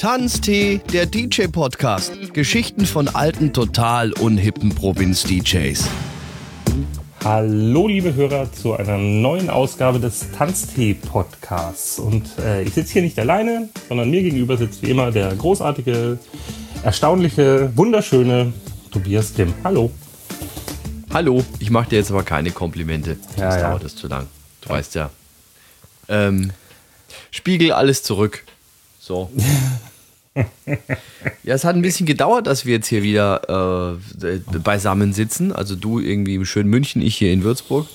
Tanztee, der DJ-Podcast. Geschichten von alten, total unhippen Provinz-DJs. Hallo, liebe Hörer, zu einer neuen Ausgabe des Tanztee-Podcasts. Und äh, ich sitze hier nicht alleine, sondern mir gegenüber sitzt wie immer der großartige, erstaunliche, wunderschöne Tobias Tim. Hallo. Hallo, ich mache dir jetzt aber keine Komplimente. Ja, das ja. dauert das zu lang. Du weißt ja. Ähm, spiegel alles zurück. So. ja, es hat ein bisschen gedauert, dass wir jetzt hier wieder äh, beisammen sitzen. Also du irgendwie im schönen München, ich hier in Würzburg.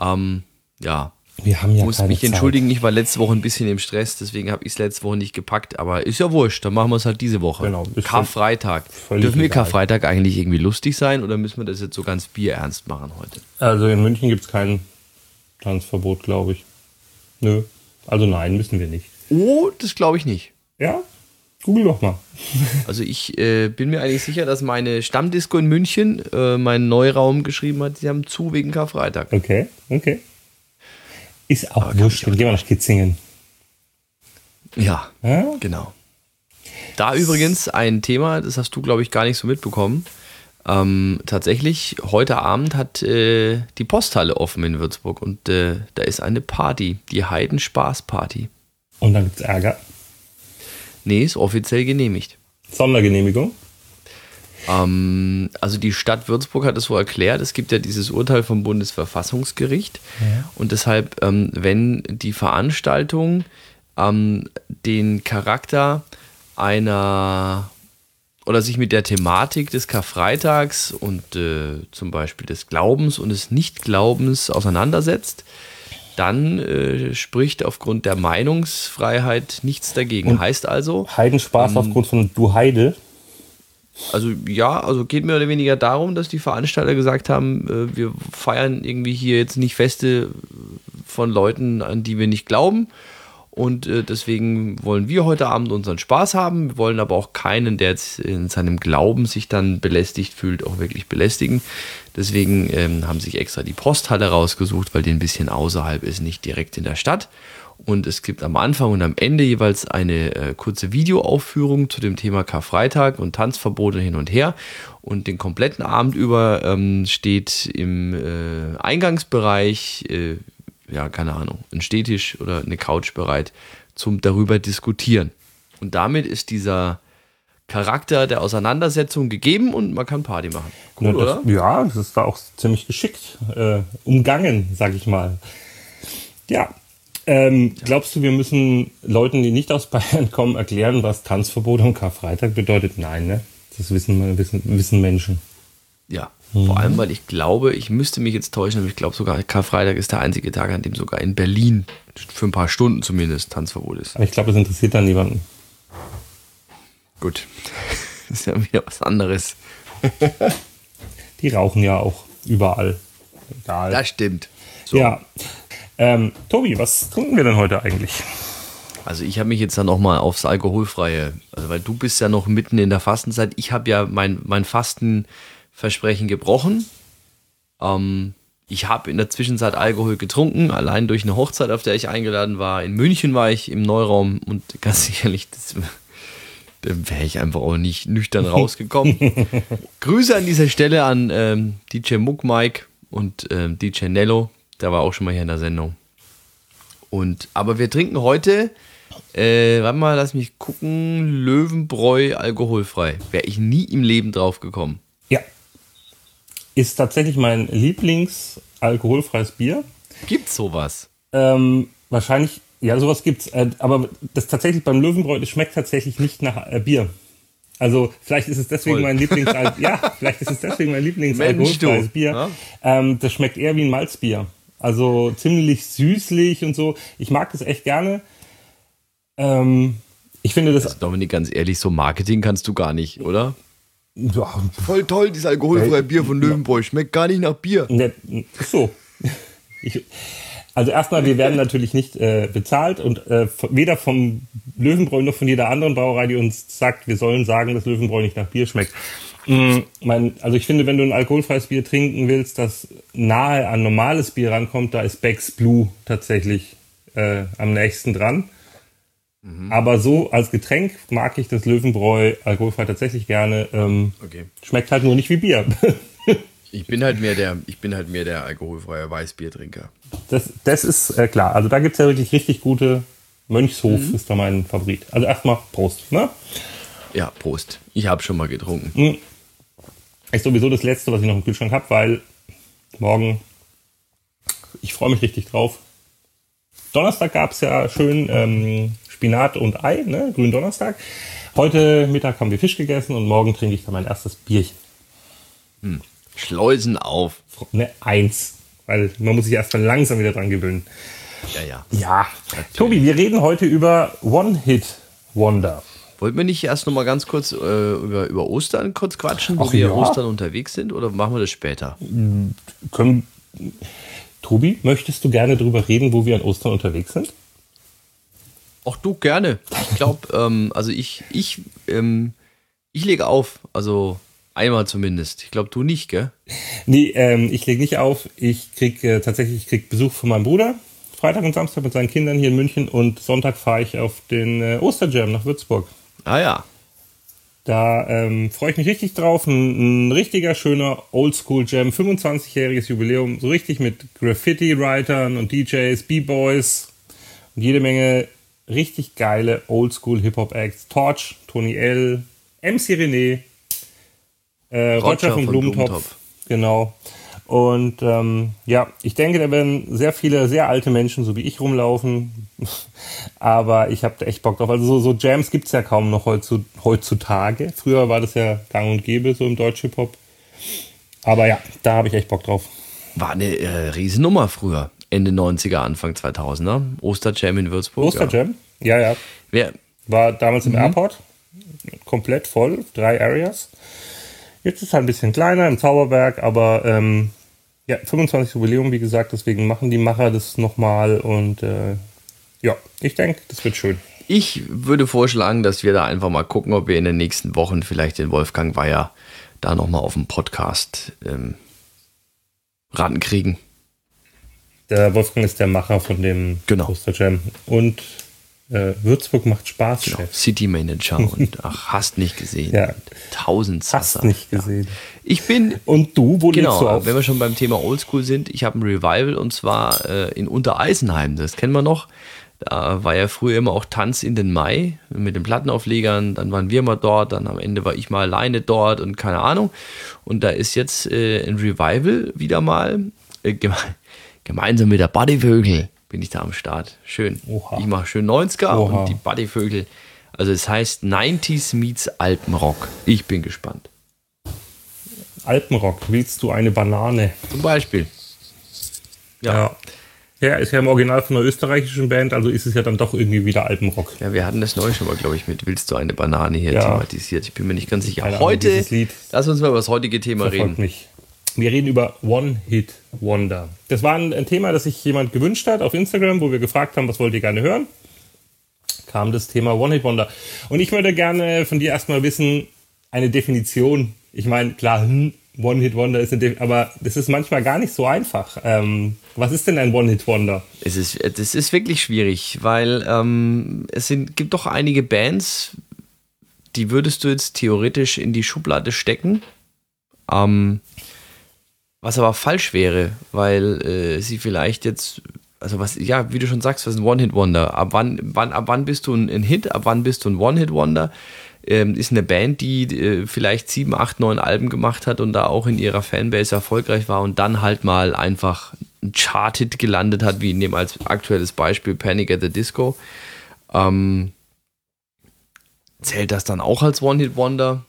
Ähm, ja, Wir haben ja muss mich Zeit. entschuldigen, ich war letzte Woche ein bisschen im Stress, deswegen habe ich es letzte Woche nicht gepackt. Aber ist ja wurscht, dann machen wir es halt diese Woche. Genau, Karfreitag. Dürfen wir. Karfreitag eigentlich irgendwie lustig sein oder müssen wir das jetzt so ganz bierernst machen heute? Also in München gibt es kein Tanzverbot, glaube ich. Nö. Also nein, müssen wir nicht. Oh, das glaube ich nicht. Ja? Google doch mal. Also ich äh, bin mir eigentlich sicher, dass meine Stammdisco in München äh, meinen Neuraum geschrieben hat, sie haben zu wegen Karfreitag. Okay, okay. Ist auch kann wurscht. Dann gehen wir nach Kitzingen. Ja, Ja? genau. Da übrigens ein Thema, das hast du, glaube ich, gar nicht so mitbekommen. Ähm, tatsächlich, heute Abend hat äh, die Posthalle offen in Würzburg und äh, da ist eine Party, die Heidenspaß-Party. Und dann gibt's Ärger. Nee, ist offiziell genehmigt. Sondergenehmigung. Ähm, also die Stadt Würzburg hat es so erklärt, es gibt ja dieses Urteil vom Bundesverfassungsgericht und deshalb, ähm, wenn die Veranstaltung ähm, den Charakter einer oder sich mit der Thematik des Karfreitags und äh, zum Beispiel des Glaubens und des Nichtglaubens auseinandersetzt, dann äh, spricht aufgrund der Meinungsfreiheit nichts dagegen. heißt also, Heidenspaß Ähm, aufgrund von Du Heide. also ja, also geht mehr oder weniger darum, dass die Veranstalter gesagt haben, äh, wir feiern irgendwie hier jetzt nicht Feste von Leuten, an die wir nicht glauben. Und äh, deswegen wollen wir heute Abend unseren Spaß haben. Wir wollen aber auch keinen, der jetzt in seinem Glauben sich dann belästigt fühlt, auch wirklich belästigen. Deswegen ähm, haben sich extra die Posthalle rausgesucht, weil die ein bisschen außerhalb ist, nicht direkt in der Stadt. Und es gibt am Anfang und am Ende jeweils eine äh, kurze Videoaufführung zu dem Thema Karfreitag und Tanzverbote hin und her. Und den kompletten Abend über ähm, steht im äh, Eingangsbereich, äh, ja, keine Ahnung, ein Stehtisch oder eine Couch bereit zum darüber diskutieren. Und damit ist dieser Charakter der Auseinandersetzung gegeben und man kann Party machen. Cool, Ja, das, oder? ja, das ist da auch ziemlich geschickt äh, umgangen, sag ich mal. Ja. Ähm, glaubst du, wir müssen Leuten, die nicht aus Bayern kommen, erklären, was Tanzverbot am Karfreitag bedeutet? Nein, ne? Das wissen, wissen, wissen Menschen. Ja, Mhm. vor allem, weil ich glaube, ich müsste mich jetzt täuschen, aber ich glaube sogar, Karfreitag ist der einzige Tag, an dem sogar in Berlin für ein paar Stunden zumindest Tanzverbot ist. Aber ich glaube, das interessiert dann niemanden. Gut, das ist ja wieder was anderes. Die rauchen ja auch überall. Egal. Das stimmt. So, Ja. Ähm, Tobi, was trinken wir denn heute eigentlich? Also ich habe mich jetzt dann auch mal aufs Alkoholfreie, also weil du bist ja noch mitten in der Fastenzeit. Ich habe ja mein, mein Fastenversprechen gebrochen. Ähm, ich habe in der Zwischenzeit Alkohol getrunken, allein durch eine Hochzeit, auf der ich eingeladen war. In München war ich im Neuraum und ganz sicherlich, das, wäre ich einfach auch nicht nüchtern rausgekommen. Grüße an dieser Stelle an ähm, DJ Muck Mike und ähm, DJ Nello, der war auch schon mal hier in der Sendung. Und, aber wir trinken heute, äh, warte mal, lass mich gucken, Löwenbräu alkoholfrei. Wäre ich nie im Leben drauf gekommen. Ja. Ist tatsächlich mein Lieblings-alkoholfreies Bier. Gibt's sowas? Ähm, wahrscheinlich, ja, sowas gibt's. Äh, aber das tatsächlich beim Löwenbräu, das schmeckt tatsächlich nicht nach äh, Bier. Also vielleicht ist es deswegen Toll. mein Lieblings ja, vielleicht ist es deswegen mein Lieblings Mensch, alkoholfreies du. Bier. Ja. Ähm, das schmeckt eher wie ein Malzbier. Also ziemlich süßlich und so. Ich mag das echt gerne. Ähm, ich finde das Also Dominik, ganz ehrlich, so Marketing kannst du gar nicht, oder? ja, Voll toll, dieses alkoholfreie Bier von Löwenbräu. Schmeckt gar nicht nach Bier. Ne, so. Ich, also erstmal, wir werden natürlich nicht äh, bezahlt und äh, weder vom Löwenbräu noch von jeder anderen Brauerei, die uns sagt, wir sollen sagen, dass Löwenbräu nicht nach Bier schmeckt. Mm, mein, also ich finde, wenn du ein alkoholfreies Bier trinken willst, das nahe an normales Bier rankommt, da ist Beck's Blue tatsächlich äh, am nächsten dran. Mhm. Aber so als Getränk mag ich das Löwenbräu alkoholfrei tatsächlich gerne. Ähm, Okay. Schmeckt halt nur nicht wie Bier. Ich bin halt mehr der, ich bin halt mehr der alkoholfreie Weißbiertrinker. Das, das ist äh, klar. Also da gibt es ja wirklich richtig gute. Mönchshof ist da mein Favorit. Also erstmal Prost. Ne? Ja, Prost. Ich habe schon mal getrunken. Mhm. Ist sowieso das Letzte, was ich noch im Kühlschrank habe, weil morgen, ich freue mich richtig drauf. Donnerstag gab es ja schön ähm, Spinat und Ei, ne? grünen Donnerstag. Heute Mittag haben wir Fisch gegessen und morgen trinke ich dann mein erstes Bierchen. Schleusen auf. Ne, eins. Weil man muss sich erstmal langsam wieder dran gewöhnen. Ja, ja. Ja. Tobi, wir reden heute über One-Hit-Wonder. Wollten wir nicht erst noch mal ganz kurz äh, über, über Ostern kurz quatschen, wo Ach wir ja. Ostern unterwegs sind? Oder machen wir das später? Können, Tobi, möchtest du gerne darüber reden, wo wir an Ostern unterwegs sind? Ach du, gerne. Ich glaube, ähm, also ich, ich, ähm, ich lege auf. Also einmal zumindest. Ich glaube, du nicht, gell? Nee, ähm, ich lege nicht auf. Ich krieg äh, tatsächlich ich krieg Besuch von meinem Bruder. Freitag und Samstag mit seinen Kindern hier in München und Sonntag fahre ich auf den äh, Osterjam nach Würzburg. Ah ja. Da ähm, freue ich mich richtig drauf. Ein, ein richtiger schöner Oldschool-Jam, 25-jähriges Jubiläum, so richtig mit Graffiti-Writern und DJs, B-Boys und jede Menge richtig geile Oldschool-Hip-Hop-Acts. Torch, Tony L., MC René, äh, Roger, Roger von, von Blumentopf. Blumentopf. Genau. Und ähm, ja, ich denke, da werden sehr viele sehr alte Menschen, so wie ich, rumlaufen. Aber ich habe da echt Bock drauf. Also so, so Jams gibt's ja kaum noch heutzu- heutzutage. Früher war das ja gang und gäbe, so im Deutsch-Hip-Hop. Aber ja, da habe ich echt Bock drauf. War eine äh, Riesennummer früher. Ende 90er, Anfang 2000er. Osterjam in Würzburg. Osterjam? Ja, ja. Ja. Wer, War damals im Airport. Komplett voll. Drei Areas. Jetzt ist es halt ein bisschen kleiner im Zauberberg, aber ähm, ja, 25 Jubiläum, wie gesagt, deswegen machen die Macher das nochmal und äh, ja, ich denke, das wird schön. Ich würde vorschlagen, dass wir da einfach mal gucken, ob wir in den nächsten Wochen vielleicht den Wolfgang Weyer da nochmal auf dem Podcast ähm, rankriegen. Der Wolfgang ist der Macher von dem Genau. Osterjam. Und äh, Würzburg macht Spaß, Genau. Chef. City Manager und ach, hast nicht gesehen. Ja. Tausend Hast Sasser. nicht gesehen. Ich bin, Und du, wo legst du genau, auf? wenn wir schon beim Thema Oldschool sind, ich habe ein Revival und zwar äh, in Untereisenheim. Das kennen wir noch. Da war ja früher immer auch Tanz in den Mai mit den Plattenauflegern. Dann waren wir mal dort, dann am Ende war ich mal alleine dort und keine Ahnung. Und da ist jetzt äh, ein Revival wieder mal. Äh, geme gemeinsam mit der Buddyvögel bin ich da am Start. Schön. Oha. Ich mache schön 90er Oha. und die Buddyvögel. Also es heißt 90s meets Alpenrock. Ich bin gespannt. Alpenrock, willst du eine Banane? Zum Beispiel. Ja. Ja, ist ja im Original von einer österreichischen Band, also ist es ja dann doch irgendwie wieder Alpenrock. Ja, wir hatten das neu schon mal, glaube ich, mit Willst du eine Banane hier Ja. thematisiert. Ich bin mir nicht ganz sicher. Keine Ahnung, Heute, Lied lass uns mal über das heutige Thema verfolgt reden. mich. Wir reden über One-Hit-Wonder. Das war ein, ein Thema, das sich jemand gewünscht hat auf Instagram, wo wir gefragt haben, was wollt ihr gerne hören? Kam das Thema One-Hit-Wonder. Und ich würde gerne von dir erstmal wissen, eine Definition. Ich meine, klar, hm, One-Hit-Wonder ist eine aber das ist manchmal gar nicht so einfach. Ähm, was ist denn ein One-Hit-Wonder? Es ist, das ist wirklich schwierig, weil ähm, es sind, gibt doch einige Bands, die würdest du jetzt theoretisch in die Schublade stecken. Ähm, was aber falsch wäre, weil äh, sie vielleicht jetzt, also was, ja, wie du schon sagst, was ist ein One-Hit-Wonder? Ab wann, wann, ab wann bist du ein, Hit? Ab wann bist du ein One-Hit-Wonder? Ähm, ist eine Band, die äh, vielleicht sieben, acht, neun Alben gemacht hat und da auch in ihrer Fanbase erfolgreich war und dann halt mal einfach ein Chart-Hit gelandet hat, wie in dem als aktuelles Beispiel Panic at the Disco. Ähm, zählt das dann auch als One-Hit-Wonder?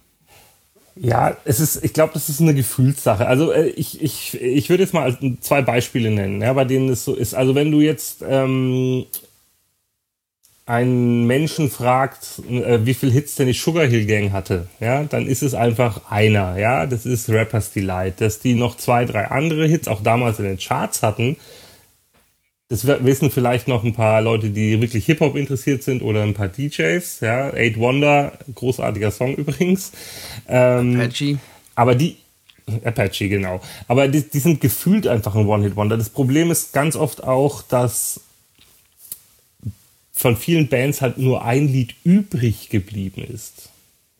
Ja, es ist, ich glaube, das ist eine Gefühlssache. Also äh, ich, ich, ich würde jetzt mal zwei Beispiele nennen, ja, bei denen es so ist. Also wenn du jetzt ähm, einen Menschen fragt, äh, wie viel Hits denn die Sugar Hill Gang hatte, ja, dann ist es einfach einer, ja, das ist Rappers Delight. Dass die noch zwei, drei andere Hits auch damals in den Charts hatten, das wi- wissen vielleicht noch ein paar Leute, die wirklich Hip-Hop interessiert sind oder ein paar DJs, ja. Eight Wonder, großartiger Song übrigens. Ähm, Patchy? aber die, Apache, genau. Aber die, die sind gefühlt einfach ein One-Hit-Wonder. Das Problem ist ganz oft auch, dass von vielen Bands halt nur ein Lied übrig geblieben ist.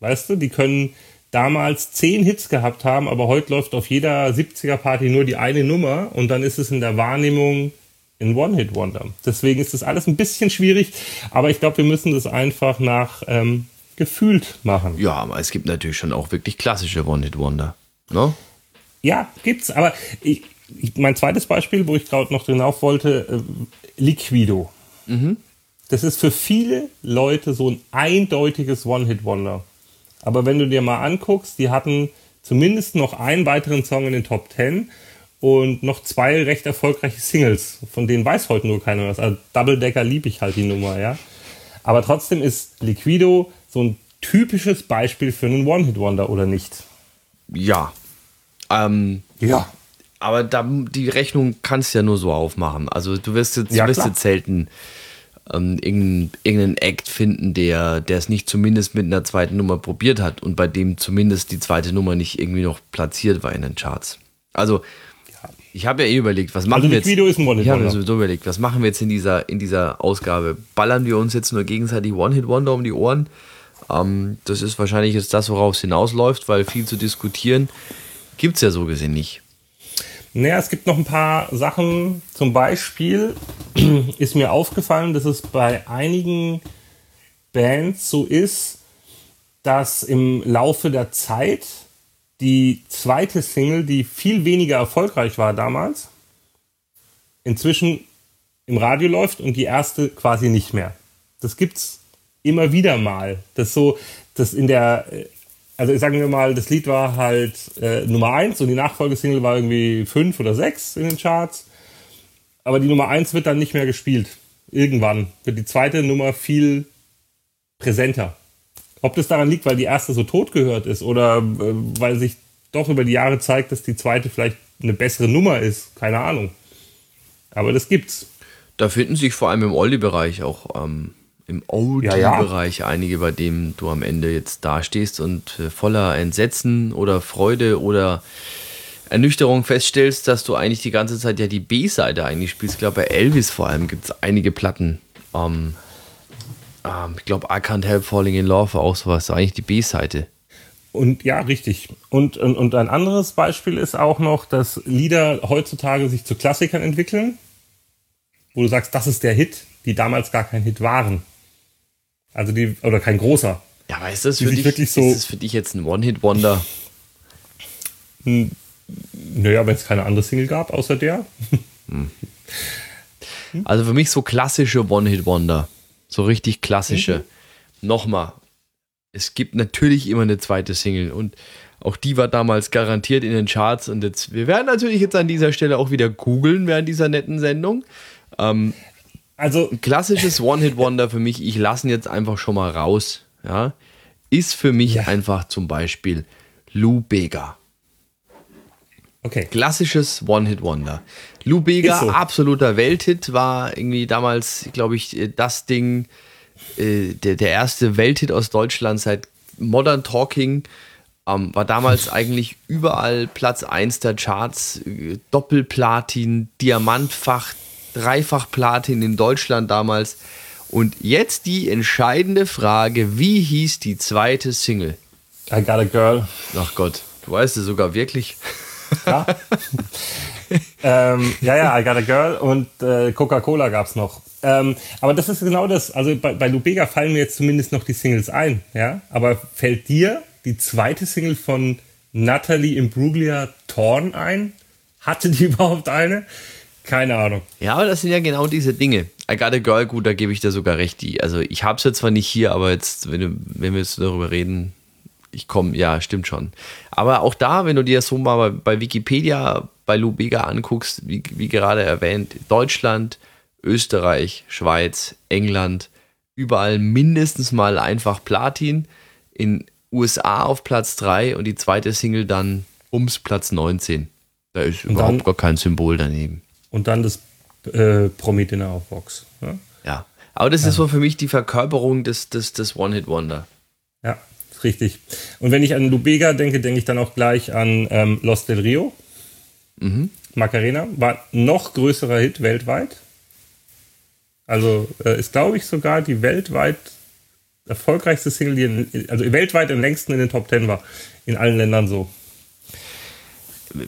Weißt du, die können damals zehn Hits gehabt haben, aber heute läuft auf jeder 70er-Party nur die eine Nummer und dann ist es in der Wahrnehmung ein One-Hit-Wonder. Deswegen ist das alles ein bisschen schwierig, aber ich glaube, wir müssen das einfach nach ähm, gefühlt machen. Ja, aber es gibt natürlich schon auch wirklich klassische One-Hit-Wonder. Ne? Ja, gibt's, aber ich, mein zweites Beispiel, wo ich gerade noch drauf wollte, äh, Liquido. Mhm. Das ist für viele Leute so ein eindeutiges One-Hit-Wonder. Aber wenn du dir mal anguckst, die hatten zumindest noch einen weiteren Song in den Top Ten und noch zwei recht erfolgreiche Singles, von denen weiß heute nur keiner was. Also Double Decker liebe ich halt die Nummer, ja. Aber trotzdem ist Liquido so ein typisches Beispiel für einen One-Hit-Wonder, oder nicht? Ja. Ähm, ja. Aber da, die Rechnung kannst du ja nur so aufmachen. Also du wirst jetzt, ja, wirst jetzt selten ähm, irgendeinen, irgendeinen Act finden, der, der es nicht zumindest mit einer zweiten Nummer probiert hat und bei dem zumindest die zweite Nummer nicht irgendwie noch platziert war in den Charts. Also ich habe ja eh überlegt, was machen also wir jetzt? Video ist ein One-Hit-Wonder. Ich habe mir sowieso überlegt, was machen wir jetzt in dieser, in dieser Ausgabe? Ballern wir uns jetzt nur gegenseitig One-Hit-Wonder um die Ohren? Ähm, das ist wahrscheinlich jetzt das, worauf es hinausläuft, weil viel zu diskutieren gibt es ja so gesehen nicht. Naja, es gibt noch ein paar Sachen. Zum Beispiel ist mir aufgefallen, dass es bei einigen Bands so ist, dass im Laufe der Zeit die zweite Single, die viel weniger erfolgreich war damals, inzwischen im Radio läuft und die erste quasi nicht mehr. Das gibt's immer wieder mal. Das so, das in der, also sagen wir mal, das Lied war halt äh, Nummer eins und die Nachfolgesingle war irgendwie fünf oder sechs in den Charts. Aber die Nummer eins wird dann nicht mehr gespielt. Irgendwann wird die zweite Nummer viel präsenter. Ob das daran liegt, weil die erste so tot gehört ist oder äh, weil sich doch über die Jahre zeigt, dass die zweite vielleicht eine bessere Nummer ist, keine Ahnung. Aber das gibt's. Da finden sich vor allem im Oldie-Bereich auch ähm, im Oldie-Bereich ja, ja. einige, bei denen du am Ende jetzt dastehst und äh, voller Entsetzen oder Freude oder Ernüchterung feststellst, dass du eigentlich die ganze Zeit ja die B-Seite eigentlich spielst. Ich glaube, bei Elvis vor allem gibt es einige Platten. Ähm, ähm, ich glaube, I Can't Help Falling in Love war auch sowas, so eigentlich die B-Seite. Und ja, richtig. Und, und, und ein anderes Beispiel ist auch noch, dass Lieder heutzutage sich zu Klassikern entwickeln, wo du sagst, das ist der Hit, die damals gar kein Hit waren. Also die, oder kein großer. Ja, aber ist das, für dich, wirklich so, ist das für dich jetzt ein One-Hit-Wonder? Naja, wenn es keine andere Single gab, außer der. Hm. Also für mich so klassische One-Hit-Wonder. So richtig klassische. Mhm. Nochmal. Es gibt natürlich immer eine zweite Single und auch die war damals garantiert in den Charts und jetzt, wir werden natürlich jetzt an dieser Stelle auch wieder googeln während dieser netten Sendung. Ähm, also ein klassisches One-Hit-Wonder für mich, ich lasse ihn jetzt einfach schon mal raus, ja, ist für mich ja. einfach zum Beispiel Lou Bega. Okay. Klassisches One-Hit-Wonder. Lou Bega, so. absoluter Welthit, war irgendwie damals, glaube ich, das Ding, äh, der, der erste Welthit aus Deutschland seit Modern Talking. Ähm, war damals eigentlich überall Platz 1 der Charts, äh, Doppelplatin, Diamantfach, Dreifach Platin in Deutschland damals. Und jetzt die entscheidende Frage: Wie hieß die zweite Single? I Got a Girl. Ach Gott, du weißt es sogar wirklich. Ja. ähm, ja, ja, I Got a Girl und äh, Coca-Cola gab es noch. Ähm, aber das ist genau das. Also bei, bei Lubega fallen mir jetzt zumindest noch die Singles ein. Ja? Aber fällt dir die zweite Single von Natalie Imbruglia Torn ein? Hatte die überhaupt eine? Keine Ahnung. Ja, aber das sind ja genau diese Dinge. I Got a Girl, gut, da gebe ich dir sogar recht. Die, also ich habe es jetzt zwar nicht hier, aber jetzt, wenn, wenn wir jetzt darüber reden, ich komme, ja, stimmt schon. Aber auch da, wenn du dir so mal bei, bei Wikipedia bei Lubega anguckst, wie, wie gerade erwähnt, Deutschland, Österreich, Schweiz, England, überall mindestens mal einfach Platin. In USA auf Platz 3 und die zweite Single dann ums Platz 19. Da ist und überhaupt dann, gar kein Symbol daneben. Und dann das äh, Promi-Dinner auf Vox. Ja? ja, aber das ja. ist so für mich die Verkörperung des, des, des One-Hit-Wonder. Ja, richtig. Und wenn ich an Lubega denke, denke ich dann auch gleich an ähm, Los del Rio. Mhm. Macarena war noch größerer Hit weltweit. Also äh, ist, glaube ich, sogar die weltweit erfolgreichste Single, die in, also weltweit am längsten in den Top Ten war. In allen Ländern so.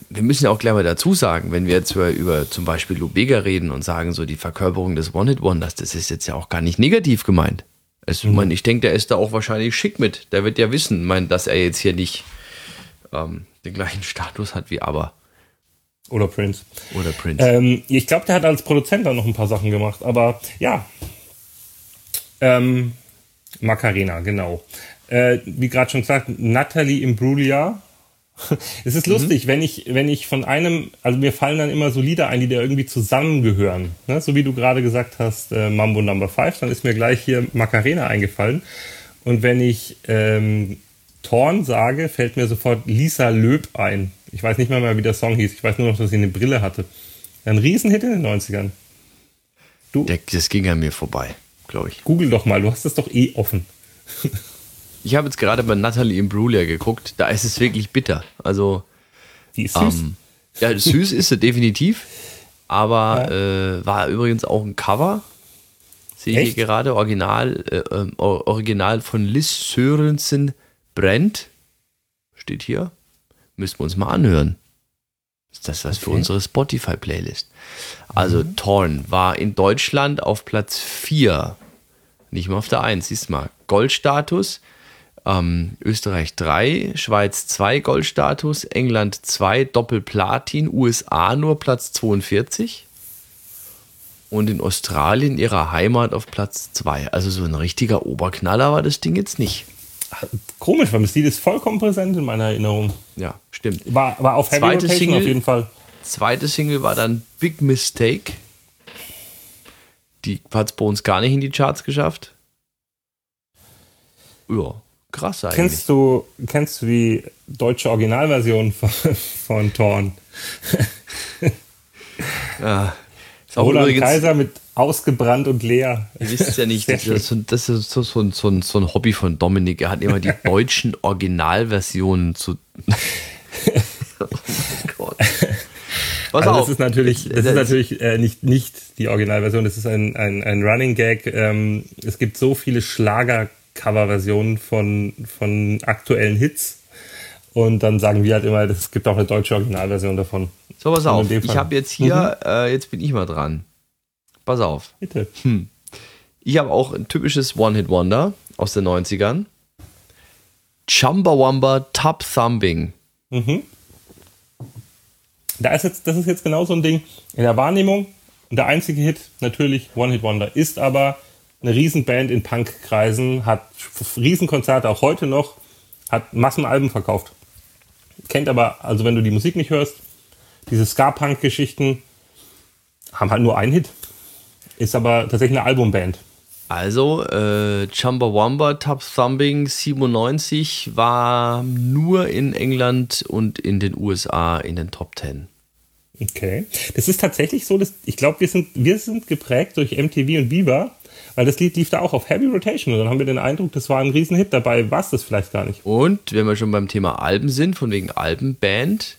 Wir müssen ja auch gleich mal dazu sagen, wenn wir jetzt über, über zum Beispiel Lubega reden und sagen, so die Verkörperung des One-Hit-Wonders, das ist jetzt ja auch gar nicht negativ gemeint. Es, mhm. mein, ich denke, der ist da auch wahrscheinlich schick mit. Der wird ja wissen, mein, dass er jetzt hier nicht ähm, den gleichen Status hat wie aber. Oder Prince. Oder Prince. Ähm, ich glaube, der hat als Produzent dann noch ein paar Sachen gemacht, aber ja. Ähm, Macarena, genau. Äh, wie gerade schon gesagt, Natalie Imbruglia. es ist mhm. lustig, wenn ich, wenn ich von einem, also mir fallen dann immer so Lieder ein, die da irgendwie zusammengehören. Ne? So wie du gerade gesagt hast, äh, Mambo Number 5, dann ist mir gleich hier Macarena eingefallen. Und wenn ich ähm, Torn sage, fällt mir sofort Lisa Löb ein. Ich weiß nicht mehr, mal, wie der Song hieß. Ich weiß nur noch, dass sie eine Brille hatte. Ein Riesenhit in den 90ern. Du? Das ging an mir vorbei, glaube ich. Google doch mal, du hast das doch eh offen. ich habe jetzt gerade bei Natalie Imbruglia geguckt. Da ist es wirklich bitter. Also. Die ist süß. Ähm, ja, süß ist sie definitiv. Aber ja. äh, war übrigens auch ein Cover. Sehe ich hier gerade. Original, äh, äh, Original von Liz Sörensen Brent. Steht hier. Müssen wir uns mal anhören. Ist das was okay. für unsere Spotify-Playlist? Also mhm. Torn war in Deutschland auf Platz 4. Nicht mal auf der 1, siehst du mal. Goldstatus. Ähm, Österreich 3, Schweiz 2 Goldstatus, England 2 Doppelplatin, USA nur Platz 42 und in Australien ihrer Heimat auf Platz 2. Also so ein richtiger Oberknaller war das Ding jetzt nicht. Komisch, weil das Lied ist vollkommen präsent in meiner Erinnerung. Ja, stimmt. War, war auf Heavy zweite Rotation Single, auf jeden Fall. Zweite Single war dann Big Mistake. Die hat es bei uns gar nicht in die Charts geschafft. Ja, krass eigentlich. Kennst du, kennst du die deutsche Originalversion von, von Thorn? ja. Roland übrigens, Kaiser mit ausgebrannt und leer. Ihr wisst ja nicht, das ist, so, das ist so, so, so, so, ein Hobby von Dominik. Er hat immer die deutschen Originalversionen zu. oh mein Gott. Pass also auf. Das ist natürlich, das ist natürlich äh, nicht, nicht die Originalversion, das ist ein, ein, ein Running Gag. Ähm, es gibt so viele Schlager-Cover-Versionen von, von aktuellen Hits. Und dann sagen wir halt immer, es gibt auch eine deutsche Originalversion davon. So, pass auf. Ich habe jetzt hier, mhm. äh, jetzt bin ich mal dran. Pass auf. Bitte. Hm. Ich habe auch ein typisches One-Hit-Wonder aus den 90ern. Chumbawamba Top Thumbing. Mhm. Da ist jetzt, das ist jetzt genau so ein Ding. In der Wahrnehmung, der einzige Hit, natürlich One-Hit-Wonder, ist aber eine Riesenband in Punk-Kreisen, hat Riesenkonzerte auch heute noch, hat Massenalben verkauft. Kennt aber, also wenn du die Musik nicht hörst, diese Ska-Punk-Geschichten haben halt nur einen Hit. Ist aber tatsächlich eine Albumband. Also, äh, Chumbawamba Top Thumbing 97 war nur in England und in den USA in den Top 10. Okay. Das ist tatsächlich so, dass ich glaube, wir sind, wir sind geprägt durch MTV und Viva, weil das Lied lief da auch auf Heavy Rotation und dann haben wir den Eindruck, das war ein Riesenhit. Dabei war es das vielleicht gar nicht. Und wenn wir schon beim Thema Alben sind, von wegen Albenband,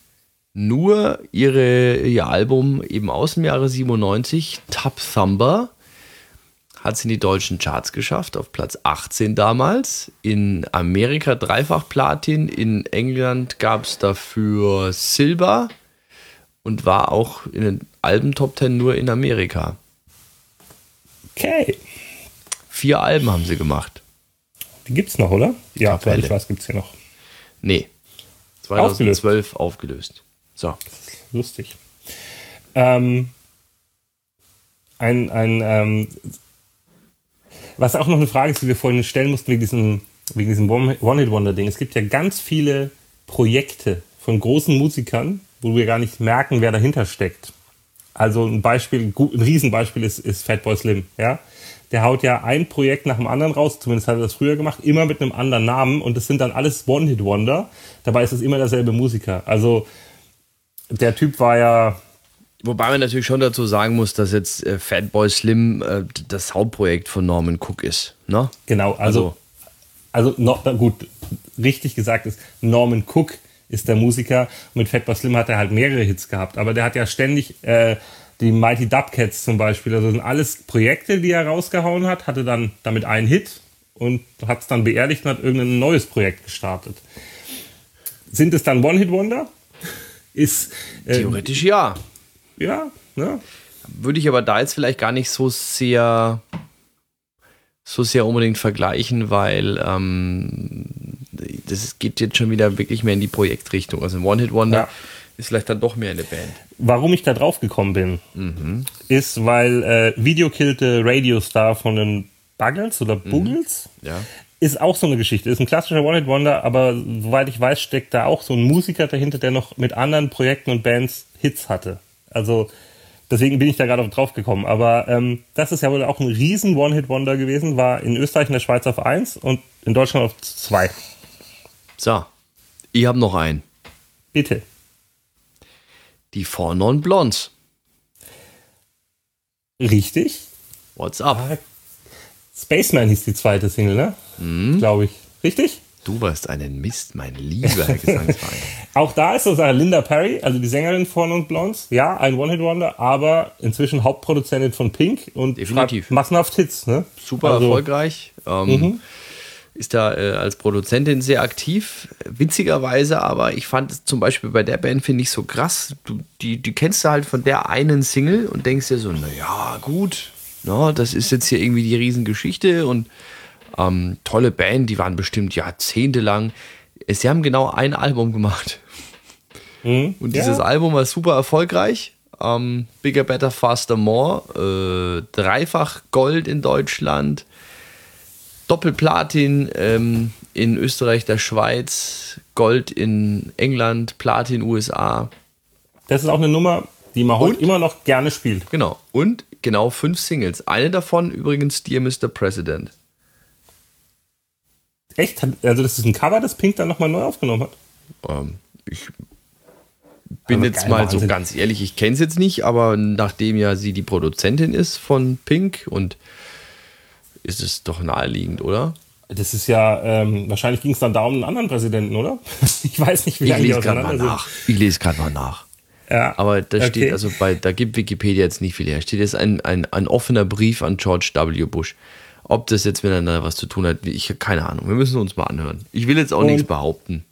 nur ihre, ihr Album eben aus dem Jahre 97, Top Thumber, hat es in die deutschen Charts geschafft, auf Platz 18 damals. In Amerika dreifach Platin, in England gab es dafür Silber und war auch in den Alben Top 10 nur in Amerika. Okay. Vier Alben haben sie gemacht. Die gibt es noch, oder? Ja, soweit ich weiß, gibt es hier noch. Nee. 2012 aufgelöst. aufgelöst. So. Lustig. Ähm, ein, ein, ähm, was auch noch eine Frage ist, die wir vorhin stellen mussten wegen diesem, wegen diesem One-Hit-Wonder-Ding. Es gibt ja ganz viele Projekte von großen Musikern, wo wir gar nicht merken, wer dahinter steckt. Also ein Beispiel, ein Riesenbeispiel ist, ist Fatboy Slim, ja. Der haut ja ein Projekt nach dem anderen raus, zumindest hat er das früher gemacht, immer mit einem anderen Namen und das sind dann alles One-Hit-Wonder. Dabei ist es immer derselbe Musiker. Also der Typ war ja. Wobei man natürlich schon dazu sagen muss, dass jetzt äh, Fatboy Slim äh, das Hauptprojekt von Norman Cook ist. Ne? Genau, also, also, also no, gut, richtig gesagt ist, Norman Cook ist der Musiker. Mit Fatboy Slim hat er halt mehrere Hits gehabt, aber der hat ja ständig äh, die Mighty Dubcats zum Beispiel. Also das sind alles Projekte, die er rausgehauen hat, hatte dann damit einen Hit und hat es dann beerdigt und hat irgendein neues Projekt gestartet. Sind es dann One-Hit-Wonder? Ist äh, theoretisch ja. Ja, ne? Würde ich aber da jetzt vielleicht gar nicht so sehr so sehr unbedingt vergleichen, weil ähm, das geht jetzt schon wieder wirklich mehr in die Projektrichtung. Also ein One-Hit-Wonder ja. Ist vielleicht dann doch mehr eine Band. Warum ich da drauf gekommen bin, mhm. ist, weil äh, Video killte Radio Star von den Buggles oder Buggles. Mhm. Ja. Ist auch so eine Geschichte. Ist ein klassischer One-Hit-Wonder, aber soweit ich weiß, steckt da auch so ein Musiker dahinter, der noch mit anderen Projekten und Bands Hits hatte. Also Deswegen bin ich da gerade drauf gekommen. Aber ähm, das ist ja wohl auch ein riesen One-Hit-Wonder gewesen. War in Österreich in der Schweiz auf 1 und in Deutschland auf 2. So, ich habe noch einen. Bitte. Die Four Non Blondes. Richtig. What's up? Ah, Spaceman hieß die zweite Single, ne? Mhm. Glaube ich. Richtig? Du warst einen Mist, mein lieber Herr Gesangsverein. Auch da ist sozusagen Linda Perry, also die Sängerin von und Blondes, ja, ein One-Hit-Wonder, aber inzwischen Hauptproduzentin von Pink und Definitiv. massenhaft Hits. Ne? Super also, erfolgreich. Ähm, mhm. Ist da äh, als Produzentin sehr aktiv. Witzigerweise, aber ich fand zum Beispiel bei der Band, finde ich so krass. Du, die, die kennst du halt von der einen Single und denkst dir so, naja, gut, no, das ist jetzt hier irgendwie die Riesengeschichte und ähm, tolle Band, die waren bestimmt jahrzehntelang. Sie haben genau ein Album gemacht. Mhm, und dieses ja. Album war super erfolgreich. Ähm, Bigger, Better, Faster, More. Äh, dreifach Gold in Deutschland. Doppelplatin ähm, in Österreich, der Schweiz. Gold in England. Platin USA. Das ist auch eine Nummer, die man heute immer noch gerne spielt. Genau. Und genau fünf Singles. Eine davon übrigens Dear Mr. President. Echt? Also das ist ein Cover, das Pink dann nochmal neu aufgenommen hat? Ähm, ich bin aber jetzt mal Wahnsinn. so ganz ehrlich, ich kenne es jetzt nicht, aber nachdem ja sie die Produzentin ist von Pink und ist es doch naheliegend, oder? Das ist ja, ähm, wahrscheinlich ging es dann da um einen anderen Präsidenten, oder? ich weiß nicht, wie lange die auseinander sind. Nach. Ich lese gerade mal nach. Ja, aber da okay. steht, also bei, da gibt Wikipedia jetzt nicht viel her. Steht jetzt ein, ein, ein offener Brief an George W. Bush. Ob das jetzt miteinander was zu tun hat, ich habe keine Ahnung. Wir müssen uns mal anhören. Ich will jetzt auch Und, nichts behaupten.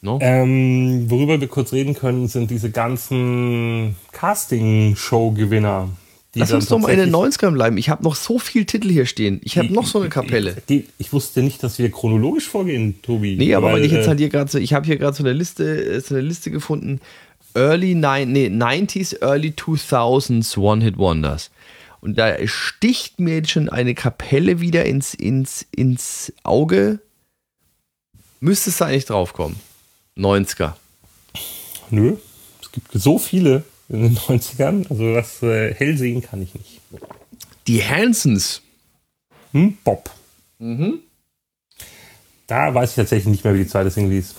No? Ähm, worüber wir kurz reden können, sind diese ganzen Casting-Show-Gewinner. Lass uns doch mal in den 90ern bleiben. Ich habe noch so viele Titel hier stehen. Ich habe noch so eine Kapelle. Die, die, ich wusste nicht, dass wir chronologisch vorgehen, Tobi. Nee, aber weil, weil ich jetzt äh, halt hier gerade so, ich habe hier gerade so eine Liste, äh, so eine Liste gefunden. Early nine, nee, 90s, Early 2000s One-Hit Wonders. Und da sticht mir jetzt schon eine Kapelle wieder ins, ins, ins Auge. Müsste es da eigentlich draufkommen? 90er. Nö, es gibt so viele in den 90ern. Also was äh, hell sehen kann ich nicht. Die Hansons. Hm, Bob. Mhm. Da weiß ich tatsächlich nicht mehr, wie die zweite Single hieß.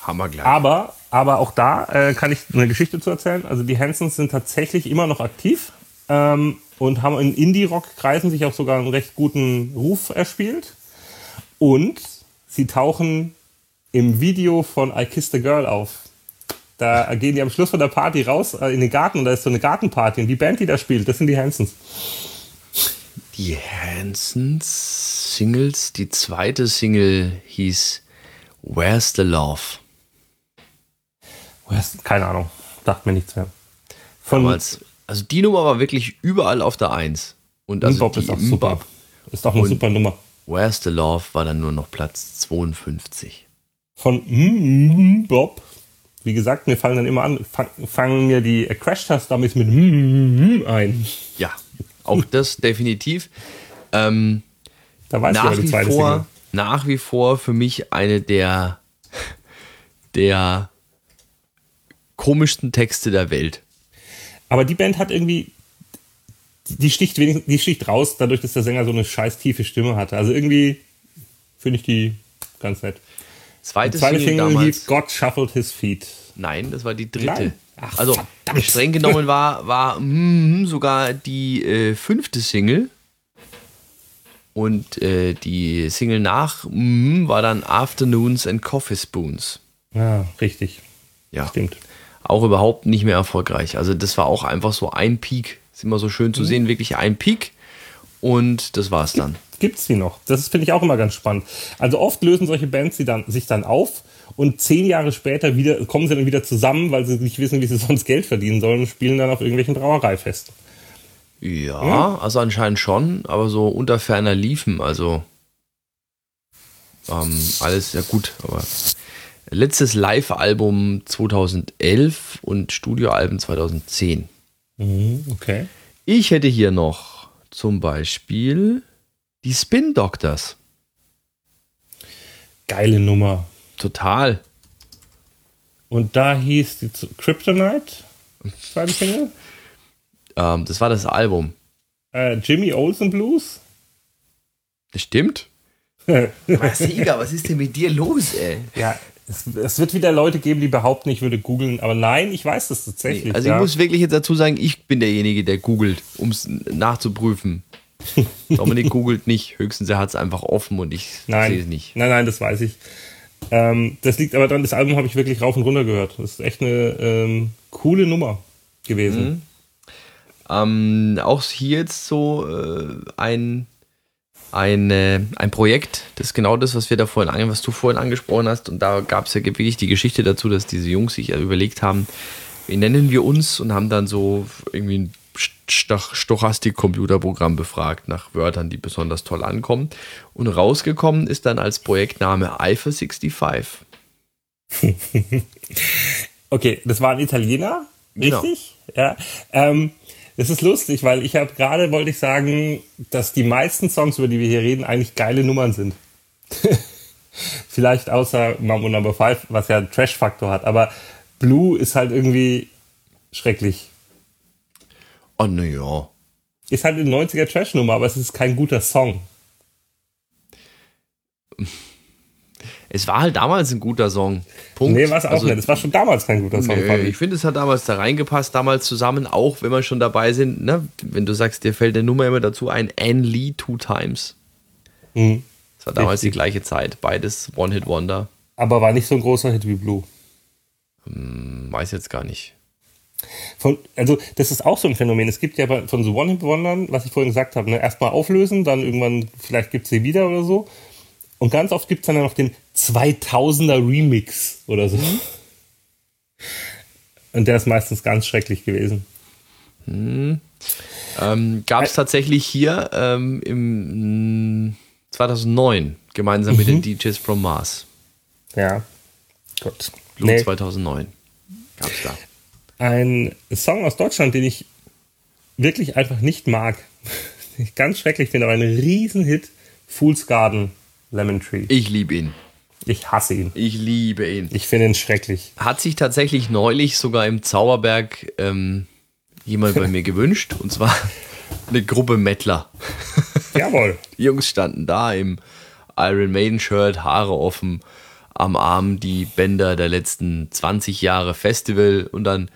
Hammer gleich. Aber aber auch da äh, kann ich eine Geschichte zu erzählen. Also die Hansons sind tatsächlich immer noch aktiv ähm, und haben in Indie-Rock-Kreisen sich auch sogar einen recht guten Ruf erspielt. Und sie tauchen im Video von I Kissed a Girl auf. Da gehen die am Schluss von der Party raus äh, in den Garten und da ist so eine Gartenparty und die Band, die da spielt, das sind die Hansons. Die Hansons Singles, die zweite Single hieß Where's the Love? Keine Ahnung. Dachte mir nichts mehr. Von Damals, also die Nummer war wirklich überall auf der Eins. Und also Bob ist auch super. Ist auch eine super Nummer. Where's the Love war dann nur noch Platz 52. Von Bob. Wie gesagt, mir fallen dann immer an, fangen mir die Crash Test damit mit ein. Ja, auch das definitiv. Ähm, da weiß nach, ich, wie vor, nach wie vor für mich eine der, der komischsten Texte der Welt. Aber die Band hat irgendwie, die sticht, wenigstens, die sticht raus, dadurch, dass der Sänger so eine scheiß tiefe Stimme hatte. Also irgendwie finde ich die ganz nett. Zweite, zweite Single, Single hieß God Shuffled His Feet. Nein, das war die dritte. Ach, also verdammt. streng genommen war, war mm, sogar die äh, fünfte Single. Und äh, die Single nach mm, war dann Afternoons and Coffee Spoons. Ja, richtig. Ja. Stimmt. auch überhaupt nicht mehr erfolgreich. Also das war auch einfach so ein Peak. Ist immer so schön zu sehen, wirklich ein Peak. Und das war's dann. Gibt es die noch? Das finde ich auch immer ganz spannend. Also oft lösen solche Bands sie dann, sich dann auf und zehn Jahre später wieder, kommen sie dann wieder zusammen, weil sie nicht wissen, wie sie sonst Geld verdienen sollen und spielen dann auf irgendwelchen Brauereifesten. Ja, ja, also anscheinend schon, aber so unter ferner liefen, also ähm, alles ja gut, aber letztes Live-Album 2011 und Studioalben 2010. Mhm, okay. Ich hätte hier noch zum Beispiel die Spin Doctors. Geile Nummer. Total. Und da hieß die Kryptonite, zweite Single. Ähm, das war das Album. Äh, Jimmy Olsen Blues. Das stimmt. Sieger, was ist denn mit dir los, ey? Ja, es, es, wird wieder Leute geben, die behaupten, ich würde googeln, aber nein, ich weiß das tatsächlich. Nee, also ja. ich muss wirklich jetzt dazu sagen, ich bin derjenige, der googelt, um es nachzuprüfen. Dominik googelt nicht, höchstens er hat es einfach offen und ich sehe es nicht. Nein, nein, das weiß ich. Ähm, das liegt aber dann, das Album habe ich wirklich rauf und runter gehört. Das ist echt eine ähm, coole Nummer gewesen. Mhm. Ähm, auch hier jetzt so äh, ein, ein, äh, ein Projekt, das ist genau das, was wir da vorhin, was du vorhin angesprochen hast. Und da gab es ja wirklich die Geschichte dazu, dass diese Jungs sich überlegt haben, wie nennen wir uns und haben dann so irgendwie ein Stochastik-Computerprogramm befragt nach Wörtern, die besonders toll ankommen. Und rausgekommen ist dann als Projektname Eifer65. okay, das war ein Italiener, genau. richtig? Genau. Ja. Ähm, das ist lustig, weil ich habe gerade wollte ich sagen, dass die meisten Songs, über die wir hier reden, eigentlich geile Nummern sind. Vielleicht außer Mambo Number 5, was ja einen Trash-Faktor hat. Aber Blue ist halt irgendwie schrecklich. Oh, naja. Ist halt eine 90er Trash-Nummer, aber es ist kein guter Song. Es war halt damals ein guter Song. Punkt. Nee, war es auch also, nicht. Es war schon damals kein guter Song. Nee, ich finde, es hat damals da reingepasst, damals zusammen, auch wenn wir schon dabei sind. Ne? Wenn du sagst, dir fällt eine Nummer immer dazu ein, Anne Lee Two Times. Mhm. Das war damals Richtig. die gleiche Zeit. Beides One-Hit-Wonder. Aber war nicht so ein großer Hit wie Blue. Hm, weiß jetzt gar nicht. Von, also das ist auch so ein Phänomen. Es gibt ja von so One-Hit-Wondern, was ich vorhin gesagt habe, ne, erstmal auflösen, dann irgendwann, vielleicht gibt es sie wieder oder so. Und ganz oft gibt es dann noch den 2000er Remix oder so. Mhm. Und der ist meistens ganz schrecklich gewesen. Mhm. Ähm, Gab es tatsächlich hier ähm, im 2009 gemeinsam mhm. mit den mhm. DJs from Mars. Ja, Gott. Blue nee. 2009 gab es da ein Song aus Deutschland, den ich wirklich einfach nicht mag. ich ganz schrecklich finde, aber ein Riesenhit. Fool's Garden, Lemon Tree. Ich liebe ihn. Ich hasse ihn. Ich liebe ihn. Ich finde ihn schrecklich. Hat sich tatsächlich neulich sogar im Zauberberg ähm, jemand bei mir gewünscht. Und zwar eine Gruppe Mettler. Jawohl. Die Jungs standen da im Iron Maiden Shirt, Haare offen, am Arm die Bänder der letzten 20 Jahre Festival und dann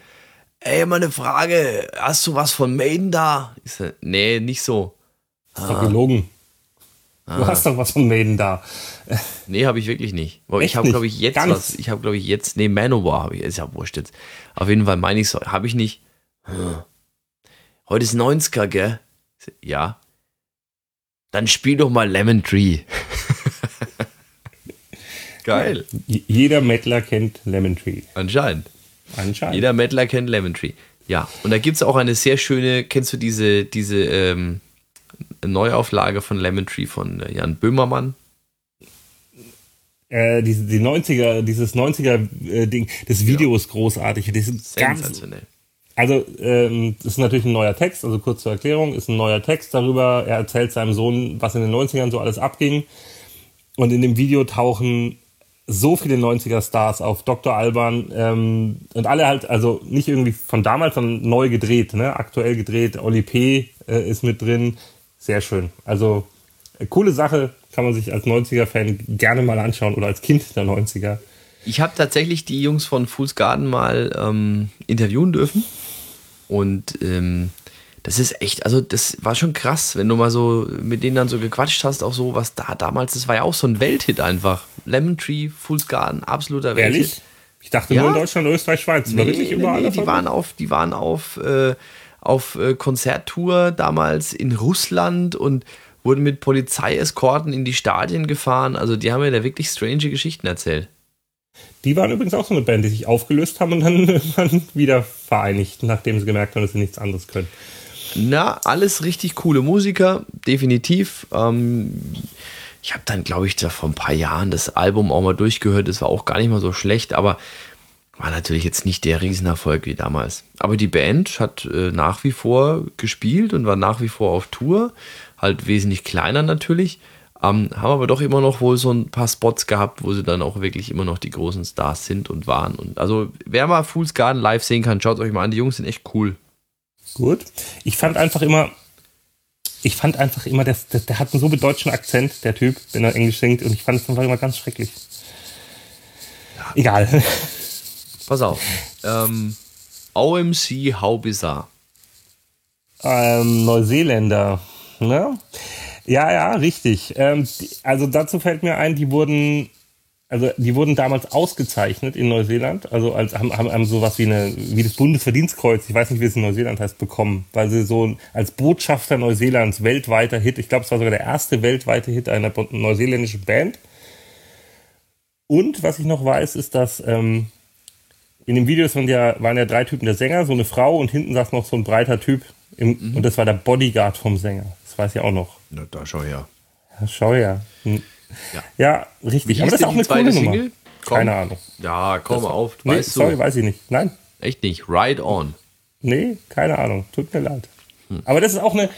ey, mal eine Frage, hast du was von Maiden da? Ich so, nee, nicht so. Das ist ah. doch gelogen. Du ah. hast doch was von Maiden da. Nee, habe ich wirklich nicht. Aber ich habe, glaube ich, jetzt Ganz. was. Ich habe, glaube ich, jetzt. Nee, Manowar habe ich. Ist ja wurscht jetzt. Auf jeden Fall meine ich so. Habe ich nicht. Hm. Heute ist 90er, gell? Ja. Dann spiel doch mal Lemon Tree. Geil. Jeder Mettler kennt Lemon Tree. Anscheinend. Anscheinend. Jeder Mettler kennt Lemon Tree. Ja, und da gibt es auch eine sehr schöne, kennst du diese, diese ähm, Neuauflage von Lemon Tree von äh, Jan Böhmermann? Äh, diese, die 90er, dieses 90er-Ding, äh, das Video ja. ist großartig. Das ist Sensationell. Ganz, also, ähm, das ist natürlich ein neuer Text, also kurz zur Erklärung, ist ein neuer Text darüber. Er erzählt seinem Sohn, was in den 90ern so alles abging. Und in dem Video tauchen so viele 90er-Stars auf Dr. Alban ähm, und alle halt, also nicht irgendwie von damals, sondern neu gedreht, ne? aktuell gedreht. Oli P. Äh, ist mit drin. Sehr schön. Also äh, coole Sache, kann man sich als 90er-Fan gerne mal anschauen oder als Kind der 90er. Ich habe tatsächlich die Jungs von Fool's Garden mal ähm, interviewen dürfen und ähm, das ist echt, also das war schon krass, wenn du mal so mit denen dann so gequatscht hast, auch so, was da damals, das war ja auch so ein Welthit einfach. Lemon Tree, Fool's Garden, absoluter Welthit. Ehrlich? Ich dachte ja? nur in Deutschland, Österreich, Schweiz. Nee, wirklich überall nee, die waren auf, die waren auf, äh, auf äh, Konzerttour damals in Russland und wurden mit Polizeieskorten in die Stadien gefahren. Also die haben mir da wirklich strange Geschichten erzählt. Die waren übrigens auch so eine Band, die sich aufgelöst haben und dann, dann wieder vereinigt, nachdem sie gemerkt haben, dass sie nichts anderes können. Na, alles richtig coole Musiker, definitiv. Ähm, ich habe dann, glaube ich, da vor ein paar Jahren das Album auch mal durchgehört. Das war auch gar nicht mal so schlecht, aber war natürlich jetzt nicht der Riesenerfolg wie damals. Aber die Band hat äh, nach wie vor gespielt und war nach wie vor auf Tour. Halt wesentlich kleiner natürlich. Ähm, haben aber doch immer noch wohl so ein paar Spots gehabt, wo sie dann auch wirklich immer noch die großen Stars sind und waren. Und also, wer mal Fool's Garden live sehen kann, schaut euch mal an. Die Jungs sind echt cool. Gut. Ich fand einfach immer, ich fand einfach immer, der, der, der hat einen so bedeutschen Akzent, der Typ, wenn er Englisch singt, und ich fand es einfach immer ganz schrecklich. Ja. Egal. Pass auf. Ähm, OMC How Bizarre. Ähm, Neuseeländer. Ne? Ja, ja, richtig. Ähm, also dazu fällt mir ein, die wurden also die wurden damals ausgezeichnet in Neuseeland, also als haben, haben, haben sowas wie eine wie das Bundesverdienstkreuz, ich weiß nicht, wie es in Neuseeland heißt, bekommen, weil sie so als Botschafter Neuseelands weltweiter Hit, ich glaube, es war sogar der erste weltweite Hit einer neuseeländischen Band. Und was ich noch weiß, ist, dass ähm, in dem Video waren ja, waren ja drei Typen der Sänger, so eine Frau und hinten saß noch so ein breiter Typ im, mhm. und das war der Bodyguard vom Sänger. Das weiß ich auch noch. Na, da schau her. Ja, schau her. Ja, ja richtig. Aber das ist auch eine coole Single? Nummer. Komm. Keine Ahnung. Ja, komm das, auf. Nee, weißt sorry, du. weiß ich nicht. Nein. Echt nicht. Ride on. Nee, keine Ahnung. Tut mir leid. Hm. Aber das ist auch eine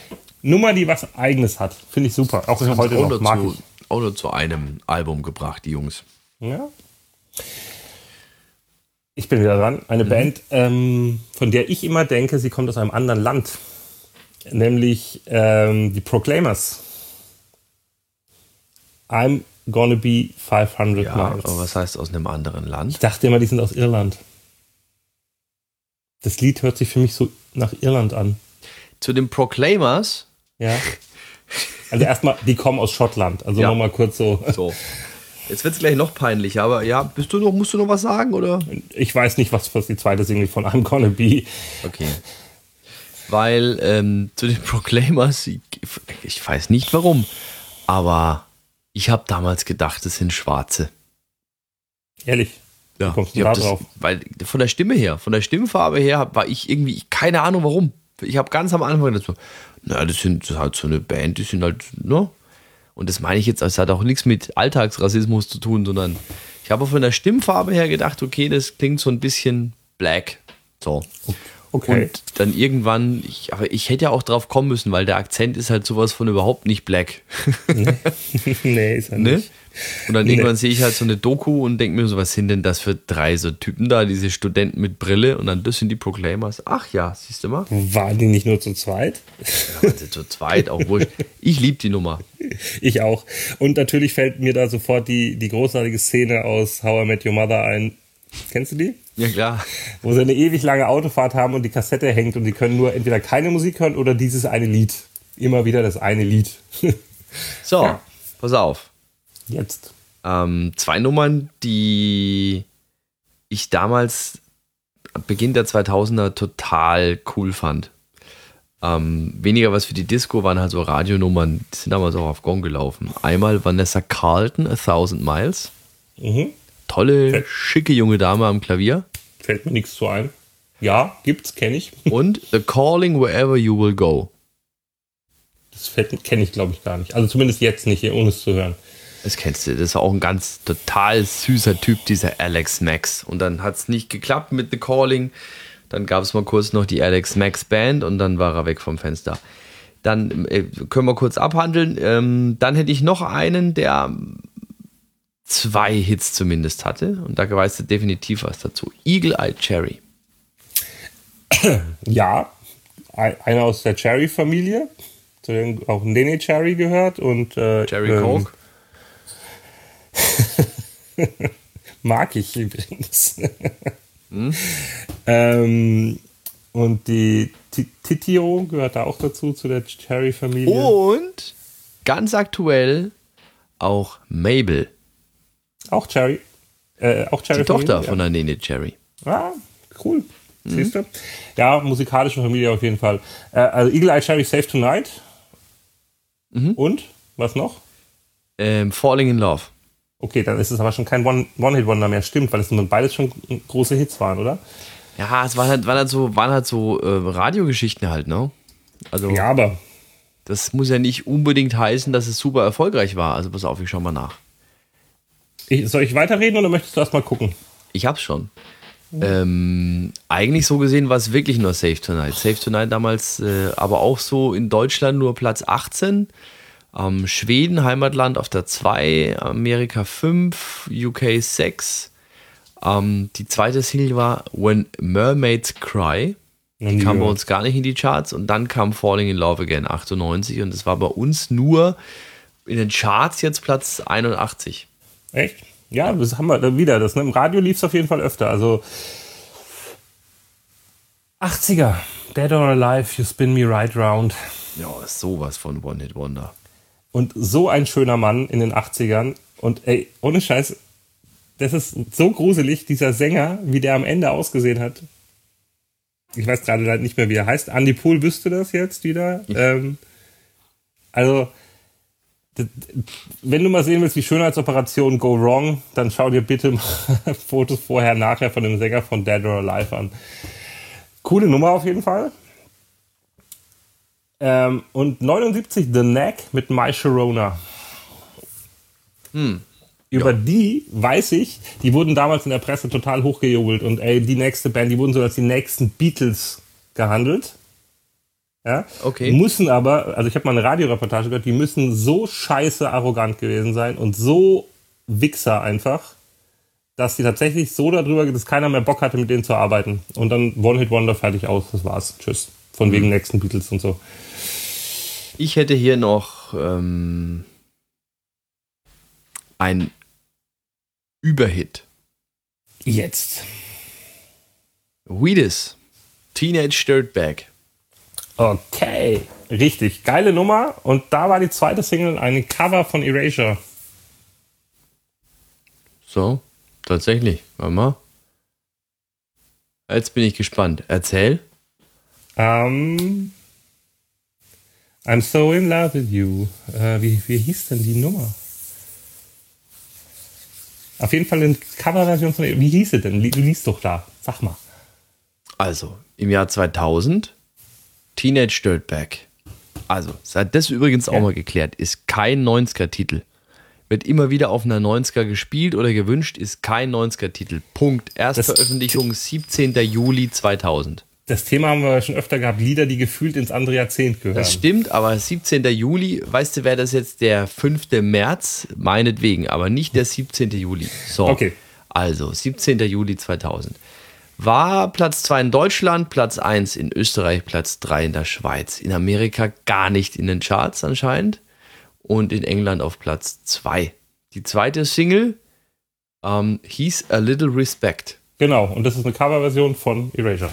Nummer, die was Eigenes hat. Finde ich super. Auch heute auch noch. Mag zu. Auch nur zu einem Album gebracht, die Jungs. Ja. Ich bin wieder dran. Eine mhm. Band, ähm, von der ich immer denke, sie kommt aus einem anderen Land. Nämlich ähm, die Proclaimers. I'm gonna be 500 ja, miles. Aber was heißt aus einem anderen Land? Ich dachte immer, die sind aus Irland. Das Lied hört sich für mich so nach Irland an. Zu den Proclaimers? Ja. Also erstmal, die kommen aus Schottland. Also ja. nochmal kurz so. So. Jetzt wird es gleich noch peinlicher, aber ja, bist du noch, musst du noch was sagen, oder? Ich weiß nicht, was, was die zweite Single von I'm Gonna Be. Okay. Weil ähm, zu den Proclaimers, ich, ich weiß nicht warum, aber ich habe damals gedacht, es sind Schwarze. Ehrlich? Ja, kommst du da drauf? weil von der Stimme her, von der Stimmfarbe her war ich irgendwie, keine Ahnung warum. Ich habe ganz am Anfang gedacht, so, naja, das sind das ist halt so eine Band, die sind halt, ne? Und das meine ich jetzt, es hat auch nichts mit Alltagsrassismus zu tun, sondern ich habe von der Stimmfarbe her gedacht, okay, das klingt so ein bisschen black. So. Okay. Und dann irgendwann, ich, aber ich hätte ja auch drauf kommen müssen, weil der Akzent ist halt sowas von überhaupt nicht black. Nee, nee ist er ne? nicht. Und dann nee. irgendwann sehe ich halt so eine Doku und denke mir so, was sind denn das für drei so Typen da, diese Studenten mit Brille und dann das sind die Proclaimers. Ach ja, siehst du mal. Waren die nicht nur zu zweit? Ja, zu zweit, auch wurscht. Ich liebe die Nummer. Ich auch. Und natürlich fällt mir da sofort die, die großartige Szene aus How I Met Your Mother ein. Kennst du die? Ja, klar. Wo sie eine ewig lange Autofahrt haben und die Kassette hängt und die können nur entweder keine Musik hören oder dieses eine Lied. Immer wieder das eine Lied. so, ja. pass auf. Jetzt. Ähm, zwei Nummern, die ich damals, Beginn der 2000er, total cool fand. Ähm, weniger was für die Disco waren halt so Radionummern, die sind damals auch auf Gong gelaufen. Einmal Vanessa Carlton, A Thousand Miles. Mhm. Tolle, Fällt. schicke junge Dame am Klavier. Fällt mir nichts zu ein. Ja, gibt's, kenne ich. Und A Calling Wherever You Will Go. Das kenne ich, glaube ich, gar nicht. Also zumindest jetzt nicht, ohne es zu hören. Das kennst du. Das ist auch ein ganz total süßer Typ, dieser Alex Max. Und dann hat es nicht geklappt mit The Calling. Dann gab es mal kurz noch die Alex Max Band und dann war er weg vom Fenster. Dann äh, können wir kurz abhandeln. Ähm, dann hätte ich noch einen, der zwei Hits zumindest hatte. Und da weißt du definitiv was dazu. Eagle Eye Cherry. Ja, einer aus der Cherry-Familie, zu dem auch Nene Cherry gehört und äh, Cherry ähm, Coke. mag ich übrigens. hm? ähm, und die Titio gehört da auch dazu, zu der Cherry-Familie. Und ganz aktuell auch Mabel. Auch Cherry. Äh, auch Cherry Die Tochter Familie, von der Nene Cherry. Ah, cool. Mhm. Siehst du? Ja, musikalische Familie auf jeden Fall. Äh, also Eagle Eye Cherry Safe Tonight. Mhm. Und? Was noch? Ähm, Falling in Love. Okay, dann ist es aber schon kein One-Hit-Wonder mehr. Stimmt, weil es beides schon große Hits waren, oder? Ja, es waren halt, waren halt so, waren halt so äh, Radiogeschichten halt, ne? Also, ja, aber. Das muss ja nicht unbedingt heißen, dass es super erfolgreich war. Also pass auf, ich schau mal nach. Ich, soll ich weiterreden oder möchtest du erst mal gucken? Ich hab's schon. Ähm, eigentlich so gesehen war es wirklich nur Safe Tonight. Safe Tonight damals äh, aber auch so in Deutschland nur Platz 18. Ähm, Schweden, Heimatland auf der 2, Amerika 5, UK 6. Ähm, die zweite Single war When Mermaids Cry. Die kam bei uns gar nicht in die Charts und dann kam Falling in Love Again 98 und das war bei uns nur in den Charts jetzt Platz 81. Echt? Ja, das haben wir wieder. Das, ne? Im Radio lief es auf jeden Fall öfter. Also 80er, Dead or Alive, You Spin Me Right Round. Ja, sowas von One Hit Wonder. Und so ein schöner Mann in den 80ern. Und ey, ohne Scheiß, das ist so gruselig, dieser Sänger, wie der am Ende ausgesehen hat. Ich weiß gerade leider nicht mehr, wie er heißt. Andy Pool wüsste das jetzt wieder. Ähm, also, wenn du mal sehen willst, wie Schönheitsoperationen go wrong, dann schau dir bitte mal Fotos vorher, nachher von dem Sänger von Dead or Alive an. Coole Nummer auf jeden Fall. Ähm, und 79 The Neck mit My Sharona. Hm. Über ja. die weiß ich, die wurden damals in der Presse total hochgejubelt und ey, die nächste Band, die wurden so als die nächsten Beatles gehandelt. Ja? Okay. Müssen aber, also ich habe mal eine Radioreportage gehört, die müssen so scheiße arrogant gewesen sein und so Wichser einfach, dass die tatsächlich so darüber, dass keiner mehr Bock hatte, mit denen zu arbeiten. Und dann One-Hit-Wonder fertig aus, das war's. Tschüss. Von mhm. wegen nächsten Beatles und so. Ich hätte hier noch ähm, ein Überhit. Jetzt. Weedis. Teenage Dirtbag. Okay, richtig. Geile Nummer. Und da war die zweite Single ein Cover von Erasure. So, tatsächlich. Warte mal. Jetzt bin ich gespannt. Erzähl. Um, ähm, I'm so in love with you. Uh, wie, wie hieß denn die Nummer? Auf jeden Fall eine Coverversion von. Wie hieß sie denn? Du liest doch da. Sag mal. Also, im Jahr 2000 Teenage Dirtbag. Also, seit das übrigens auch ja. mal geklärt, ist kein 90er-Titel. Wird immer wieder auf einer 90er gespielt oder gewünscht, ist kein 90er-Titel. Punkt. Erstveröffentlichung 17. Juli 2000. Das Thema haben wir schon öfter gehabt, Lieder, die gefühlt ins andere Jahrzehnt gehören. Das stimmt, aber 17. Juli, weißt du, wäre das jetzt der 5. März? Meinetwegen, aber nicht der 17. Juli. So. Okay. Also, 17. Juli 2000 war Platz 2 in Deutschland, Platz 1 in Österreich, Platz 3 in der Schweiz. In Amerika gar nicht in den Charts anscheinend und in England auf Platz 2. Die zweite Single ähm, hieß A Little Respect. Genau, und das ist eine Coverversion von Erasure.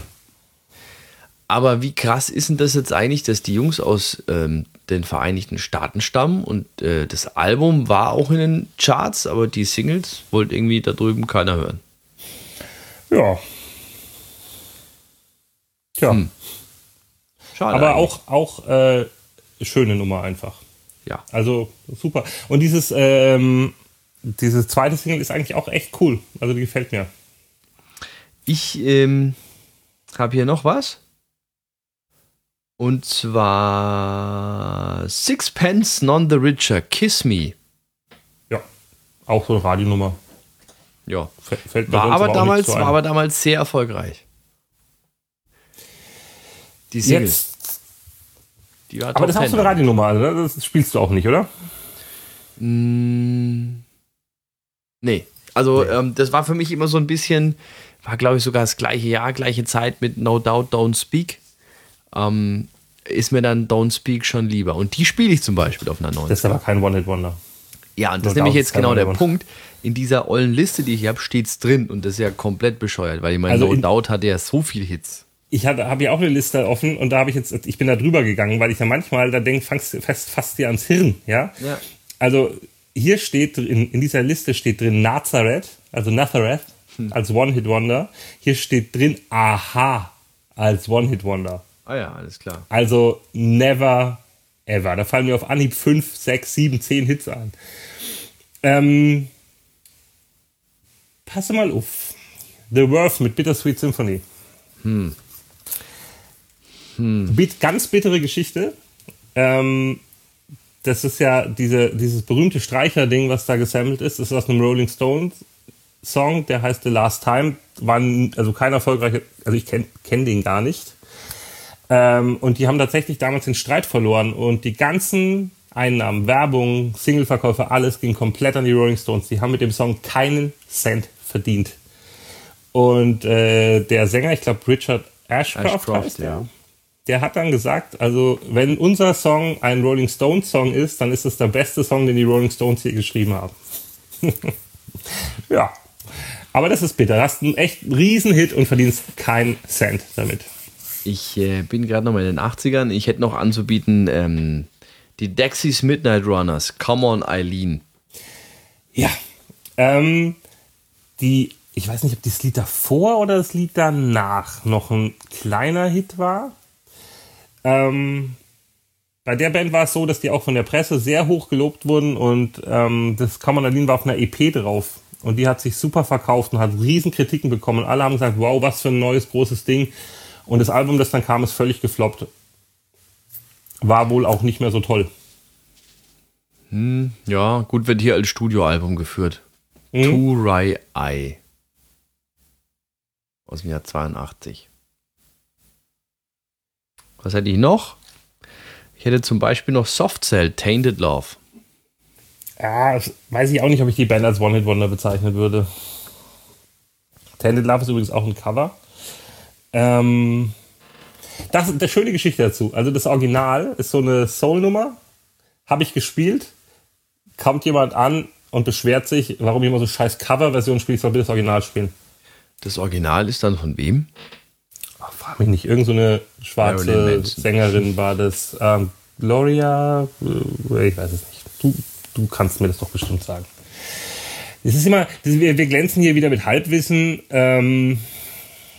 Aber wie krass ist denn das jetzt eigentlich, dass die Jungs aus ähm, den Vereinigten Staaten stammen und äh, das Album war auch in den Charts, aber die Singles wollte irgendwie da drüben keiner hören. Ja, Tja. Hm. Schade Aber eigentlich. auch, auch äh, schöne Nummer einfach. Ja. Also super. Und dieses, ähm, dieses zweite Single ist eigentlich auch echt cool. Also die gefällt mir. Ich ähm, habe hier noch was. Und zwar Sixpence None the Richer, Kiss Me. Ja, auch so eine Radionummer. Ja, fällt mir war aber damals war aber damals sehr erfolgreich. Die Single. Jetzt. Die Aber das auch so eine Radionummer? Also das spielst du auch nicht, oder? Mm, nee. Also, nee. Ähm, das war für mich immer so ein bisschen, war glaube ich sogar das gleiche Jahr, gleiche Zeit mit No Doubt Don't Speak. Ähm, ist mir dann Don't Speak schon lieber. Und die spiele ich zum Beispiel auf einer neuen. Das ist aber kein One-Hit-Wonder. Ja, und das ist nämlich jetzt genau der Punkt. In dieser ollen Liste, die ich habe, steht es drin und das ist ja komplett bescheuert, weil ich meine, also No Doubt hatte ja so viele Hits ich habe hab ja auch eine Liste offen und da habe ich jetzt, ich bin da drüber gegangen, weil ich ja manchmal da denke, fast, fast, fast dir ans Hirn, ja? ja. Also hier steht, in, in dieser Liste steht drin Nazareth, also Nazareth hm. als One-Hit-Wonder. Hier steht drin Aha als One-Hit-Wonder. Ah ja, alles klar. Also never ever. Da fallen mir auf Anhieb 5, 6, 7, 10 Hits an. Ähm, passe mal auf. The Worth mit Bittersweet Symphony. Hm. Hm. ganz bittere Geschichte. Ähm, das ist ja diese, dieses berühmte Streicher-Ding, was da gesammelt ist. Das ist aus einem Rolling Stones Song, der heißt The Last Time. War also kein erfolgreicher, also ich kenne kenn den gar nicht. Ähm, und die haben tatsächlich damals den Streit verloren und die ganzen Einnahmen, Werbung, Singleverkäufe, alles ging komplett an die Rolling Stones. Die haben mit dem Song keinen Cent verdient. Und äh, der Sänger, ich glaube Richard Ashcroft, Ashcroft heißt der, ja. Der hat dann gesagt, also wenn unser Song ein Rolling Stones Song ist, dann ist es der beste Song, den die Rolling Stones hier geschrieben haben. ja, aber das ist bitter. Du hast einen echt Riesenhit und verdienst keinen Cent damit. Ich äh, bin gerade noch mal in den 80ern. Ich hätte noch anzubieten ähm, die Dexys Midnight Runners. Come on, Eileen. Ja. Ähm, die, ich weiß nicht, ob das Lied davor oder das Lied danach noch ein kleiner Hit war. Ähm, bei der Band war es so, dass die auch von der Presse sehr hoch gelobt wurden und ähm, das Eileen war auf einer EP drauf. Und die hat sich super verkauft und hat riesen Kritiken bekommen. Alle haben gesagt, wow, was für ein neues großes Ding. Und das Album, das dann kam, ist völlig gefloppt. War wohl auch nicht mehr so toll. Hm, ja, gut wird hier als Studioalbum geführt. Hm? To Rai Eye. Aus dem Jahr 82. Was hätte ich noch? Ich hätte zum Beispiel noch Soft Cell, Tainted Love. Ja, weiß ich auch nicht, ob ich die Band als One-Hit-Wonder bezeichnen würde. Tended Love ist übrigens auch ein Cover. Ähm, das ist eine schöne Geschichte dazu. Also das Original ist so eine Soul-Nummer. Habe ich gespielt. Kommt jemand an und beschwert sich, warum ich immer so scheiß Cover-Version spiele. Ich soll bitte das Original spielen. Das Original ist dann von wem? Frag mich nicht. Irgend so schwarze Sängerin war das. Ähm, Gloria? Äh, ich weiß es nicht. Du, du kannst mir das doch bestimmt sagen. Es ist immer, wir, wir glänzen hier wieder mit Halbwissen. Ähm,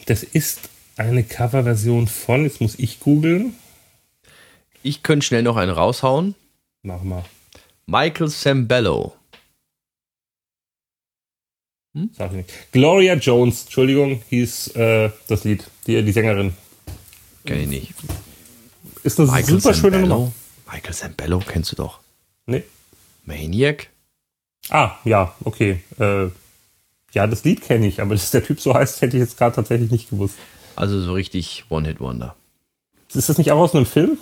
das ist eine Coverversion von, jetzt muss ich googeln. Ich könnte schnell noch einen raushauen. Mach mal. Michael Sambello. Hm? Sag ich nicht. Gloria Jones, Entschuldigung, hieß äh, das Lied, die, die Sängerin. Kenn ich nicht. Ist eine Michael super schöne Nummer. Michael Sambello kennst du doch. Nee. Maniac? Ah, ja, okay. Äh, ja, das Lied kenne ich, aber dass der Typ so heißt, hätte ich jetzt gerade tatsächlich nicht gewusst. Also so richtig One-Hit-Wonder. Ist das nicht auch aus einem Film?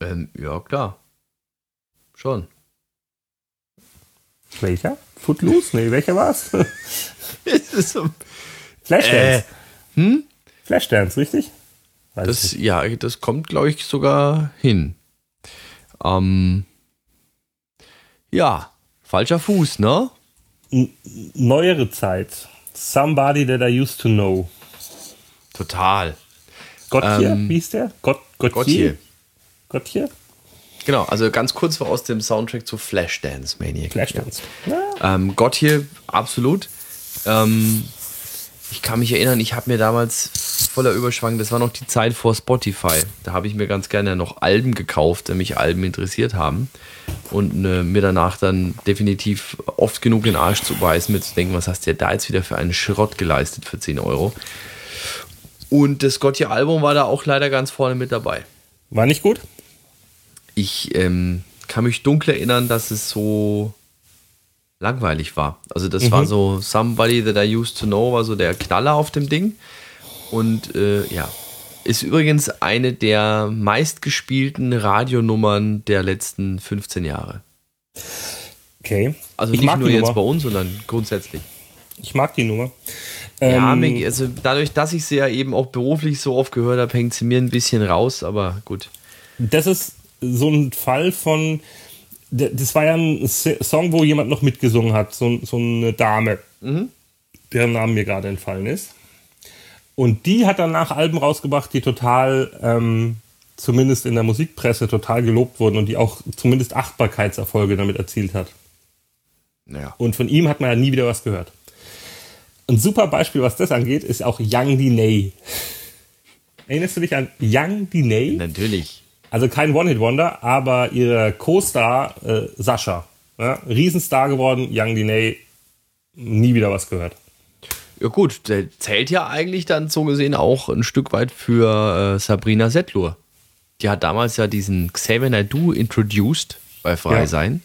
Ähm, ja, klar. Schon. Welcher? Footloose? Nee, welcher war's? Flashdance. Äh, hm? Flashdance, richtig? Weiß das, ja, das kommt, glaube ich, sogar hin. Ähm, ja, falscher Fuß, ne? N neuere Zeit. Somebody that I used to know. Total. Gottje, ähm, wie hieß der? Gott, Gottje. Gottje? Genau, also ganz kurz war aus dem Soundtrack zu Flashdance Maniac. Flashdance. Ja. Ähm, Gottje, absolut. Ähm, ich kann mich erinnern, ich habe mir damals voller Überschwang, das war noch die Zeit vor Spotify. Da habe ich mir ganz gerne noch Alben gekauft, die mich Alben interessiert haben. Und äh, mir danach dann definitiv oft genug den Arsch zu beißen, mir zu denken, was hast du da jetzt wieder für einen Schrott geleistet für 10 Euro. Und das Gottje-Album war da auch leider ganz vorne mit dabei. War nicht gut? Ich ähm, kann mich dunkel erinnern, dass es so langweilig war. Also das mhm. war so Somebody That I Used to Know, war so der Knaller auf dem Ding. Und äh, ja, ist übrigens eine der meistgespielten Radionummern der letzten 15 Jahre. Okay. Also ich nicht nur jetzt bei uns, sondern grundsätzlich. Ich mag die Nummer. Ja, ähm, also dadurch, dass ich sie ja eben auch beruflich so oft gehört habe, hängt sie mir ein bisschen raus, aber gut. Das ist so ein Fall von, das war ja ein Song, wo jemand noch mitgesungen hat, so, so eine Dame, mhm. deren Name mir gerade entfallen ist. Und die hat danach Alben rausgebracht, die total ähm, zumindest in der Musikpresse total gelobt wurden und die auch zumindest Achtbarkeitserfolge damit erzielt hat. Naja. Und von ihm hat man ja nie wieder was gehört. Ein super Beispiel, was das angeht, ist auch Young Diney. Erinnerst du dich an Young Diney? Natürlich. Also kein One-Hit-Wonder, aber ihre Co-Star äh, Sascha. Ja, Riesenstar geworden, Young Diney, nie wieder was gehört. Ja gut, der zählt ja eigentlich dann so gesehen auch ein Stück weit für äh, Sabrina Settlur. Die hat damals ja diesen Xavier Naidoo introduced bei Frei Ja. Sein.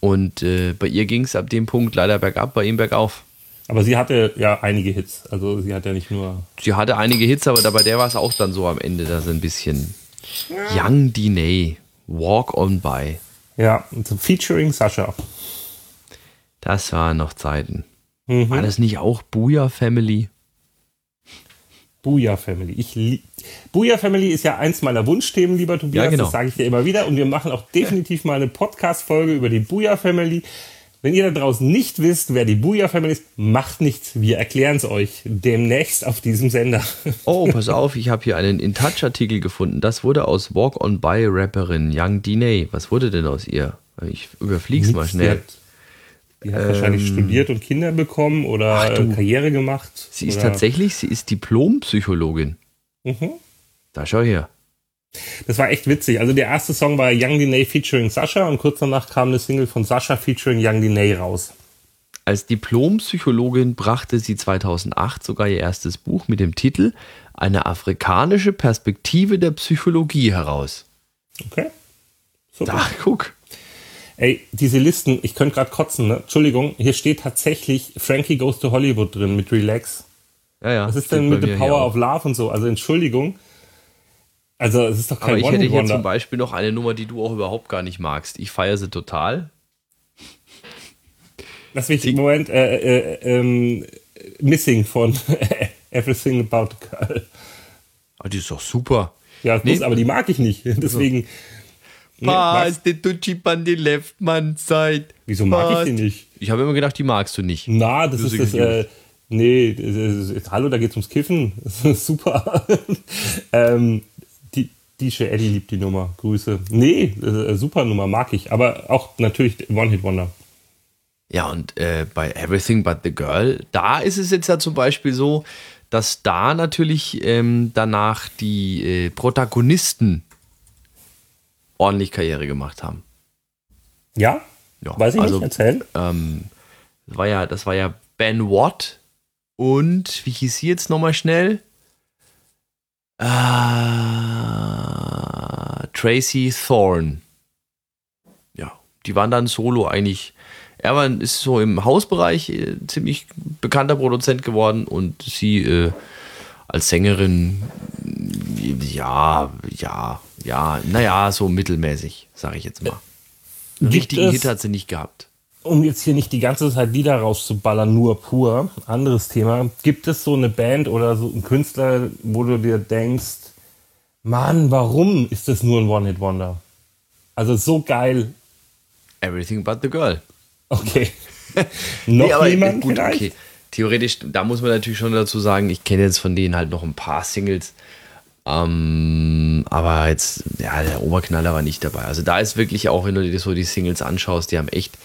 Und äh, bei ihr ging es ab dem Punkt leider bergab, bei ihm bergauf. Aber sie hatte ja einige Hits. Also sie hat ja nicht nur. Sie hatte einige Hits, aber bei der war es auch dann so am Ende, dass ein bisschen Young Diney, Walk on By. Ja, featuring Sascha. Das waren noch Zeiten. Mhm. War das nicht auch Booyah Family? Booyah Family. Ich Booyah Family ist ja eins meiner Wunschthemen, lieber Tobias. Ja, genau. Das sage ich dir immer wieder. Und wir machen auch definitiv mal eine Podcast-Folge über die Booyah Family. Wenn ihr da draußen nicht wisst, wer die Booyah Family ist, macht nichts. Wir erklären es euch demnächst auf diesem Sender. Oh, pass auf, ich habe hier einen In-Touch-Artikel gefunden. Das wurde aus Walk on By Rapperin Young Diney. Was wurde denn aus ihr? Ich überflieg's mal Sie schnell. hat, die hat wahrscheinlich studiert und Kinder bekommen oder Ach du. äh, Karriere gemacht. Sie ist oder, tatsächlich, sie ist Diplompsychologin. Mhm. Da schau her. Das war echt witzig. Also der erste Song war Young Diney featuring Sascha und kurz danach kam eine Single von Sascha featuring Young Diney raus. Als Diplompsychologin brachte sie 2008 sogar ihr erstes Buch mit dem Titel Eine afrikanische Perspektive der Psychologie heraus. Okay? Super. Ach, guck. Ey, diese Listen, ich könnte gerade kotzen, ne? Entschuldigung, hier steht tatsächlich Frankie Goes to Hollywood drin mit Relax. Ja, ja. Was ist denn mit The Power of Love und so? Also Entschuldigung. Also es ist doch Aber kein ich hätte hier zum One-Hit-Wonder. Beispiel noch eine Nummer, die du auch überhaupt gar nicht magst. Ich feiere sie total. Lass mich im Moment äh, äh, ähm, Missing von Everything About a Girl. Ah, die ist doch super. Ja, Nee. muss, aber die mag ich nicht. Deswegen. Nee, was? Pass the to chip on the left man side. Wieso mag ich die Pass- nicht? Ich habe immer gedacht, die magst du nicht. Na, das Music ist das. Äh, nee, das ist, hallo, da geht's ums Kiffen. Das ist super. ähm, die DJ Eddie liebt die Nummer. Grüße. Nee, äh, super Nummer, mag ich. Aber auch natürlich One-Hit-Wonder. Ja, und äh, bei Everything But the Girl, da ist es jetzt ja zum Beispiel so, dass da natürlich ähm, danach die äh, Protagonisten ordentlich Karriere gemacht haben. Ja? Ja, Weiß ich also, nicht, erzähl. Ähm, das, war ja, das war ja Ben Watt und wie hieß sie jetzt nochmal schnell? Ah, Tracy Thorne. Ja, die waren dann solo eigentlich. Er war, ist so im Hausbereich äh, ziemlich bekannter Produzent geworden und sie äh, als Sängerin, äh, ja, ja, ja, naja, so mittelmäßig, sage ich jetzt mal. Gibt richtigen es- Hit hat sie nicht gehabt. Um jetzt hier nicht die ganze Zeit Lieder rauszuballern, nur pur, anderes Thema. Gibt es so eine Band oder so einen Künstler, wo du dir denkst, Mann, warum ist das nur ein One-Hit-Wonder? Also so geil. Everything but the girl. Okay. Noch Nee, aber jemand gut, vielleicht? okay. Theoretisch, da muss man natürlich schon dazu sagen, ich kenne jetzt von denen halt noch ein paar Singles. Ähm, aber jetzt, ja, der Oberknaller war nicht dabei. Also da ist wirklich auch, wenn du dir so die Singles anschaust, die haben echt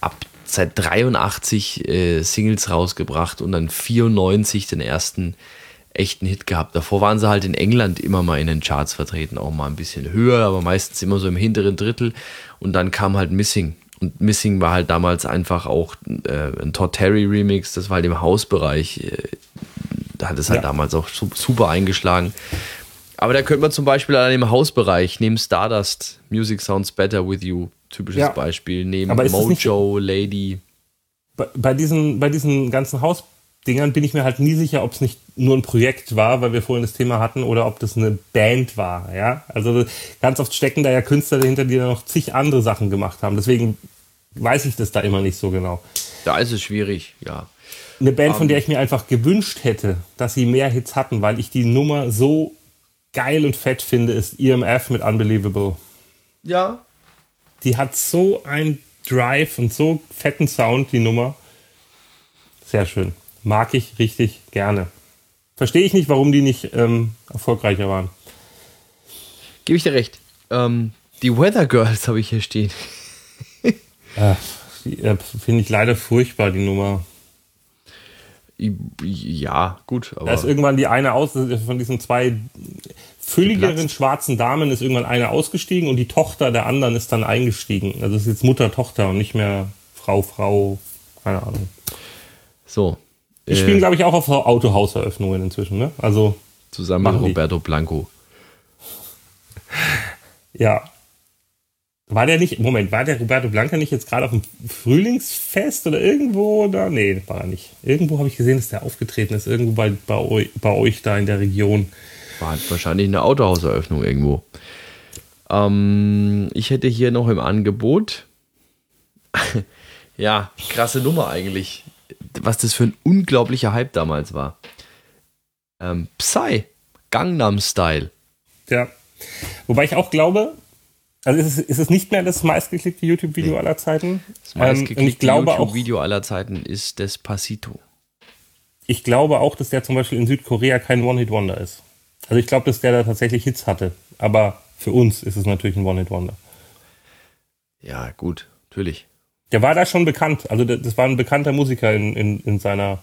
ab seit 83 äh, Singles rausgebracht und dann 94 den ersten echten Hit gehabt. Davor waren sie halt in England immer mal in den Charts vertreten, auch mal ein bisschen höher, aber meistens immer so im hinteren Drittel. Und dann kam halt Missing. Und Missing war halt damals einfach auch äh, ein Todd Terry Remix, das war halt im Hausbereich. Äh, da hat es halt Ja. damals auch su- super eingeschlagen. Aber da könnte man zum Beispiel an dem Hausbereich neben Stardust, Music Sounds Better With You, typisches Ja. Beispiel, neben Aber Mojo, Lady. bei, bei, diesen, bei diesen ganzen Hausdingern bin ich mir halt nie sicher, ob es nicht nur ein Projekt war, weil wir vorhin das Thema hatten, oder ob das eine Band war. Ja? Also ganz oft stecken da ja Künstler dahinter, die da noch zig andere Sachen gemacht haben. Deswegen weiß ich das da immer nicht so genau. Da ist es schwierig, ja. Eine Band, von der ich mir einfach gewünscht hätte, dass sie mehr Hits hatten, weil ich die Nummer so geil und fett finde, ist EMF mit Unbelievable. Ja. Die hat so ein Drive und so fetten Sound, die Nummer. Sehr schön. Mag ich richtig gerne. Verstehe ich nicht, warum die nicht ähm, erfolgreicher waren. Gebe ich dir recht. Ähm, die Weather Girls habe ich hier stehen. äh, Finde ich leider furchtbar, die Nummer. Ja, gut. da ist irgendwann die eine aus, von diesen zwei fülligeren Geplatzt. schwarzen Damen ist irgendwann eine ausgestiegen und die Tochter der anderen ist dann eingestiegen. Also es ist jetzt Mutter, Tochter und nicht mehr Frau, Frau, keine Ahnung. So. Die äh, spielen, glaube ich, auch auf Autohauseröffnungen inzwischen, ne? Also. Zusammen mit Roberto Blanco. Ja. War der nicht, Moment, war der Roberto Blanco nicht jetzt gerade auf dem Frühlingsfest oder irgendwo da? Nee, war er nicht. Irgendwo habe ich gesehen, dass der aufgetreten ist, irgendwo bei, bei, euch, bei euch da in der Region. War wahrscheinlich eine Autohauseröffnung irgendwo. Ähm, ich hätte hier noch im Angebot, ja, krasse Nummer eigentlich, was das für ein unglaublicher Hype damals war. Ähm, Psy, Gangnam Style. Ja. Wobei ich auch glaube, also ist es, ist es nicht mehr das meistgeklickte YouTube-Video nee. aller Zeiten? Das meistgeklickte ähm, YouTube-Video aller Zeiten ist Despacito. Ich glaube auch, dass der zum Beispiel in Südkorea kein One-Hit-Wonder ist. Also ich glaube, dass der da tatsächlich Hits hatte. Aber für uns ist es natürlich ein One-Hit-Wonder. Ja, gut, natürlich. Der war da schon bekannt. Also das war ein bekannter Musiker in, in, in seiner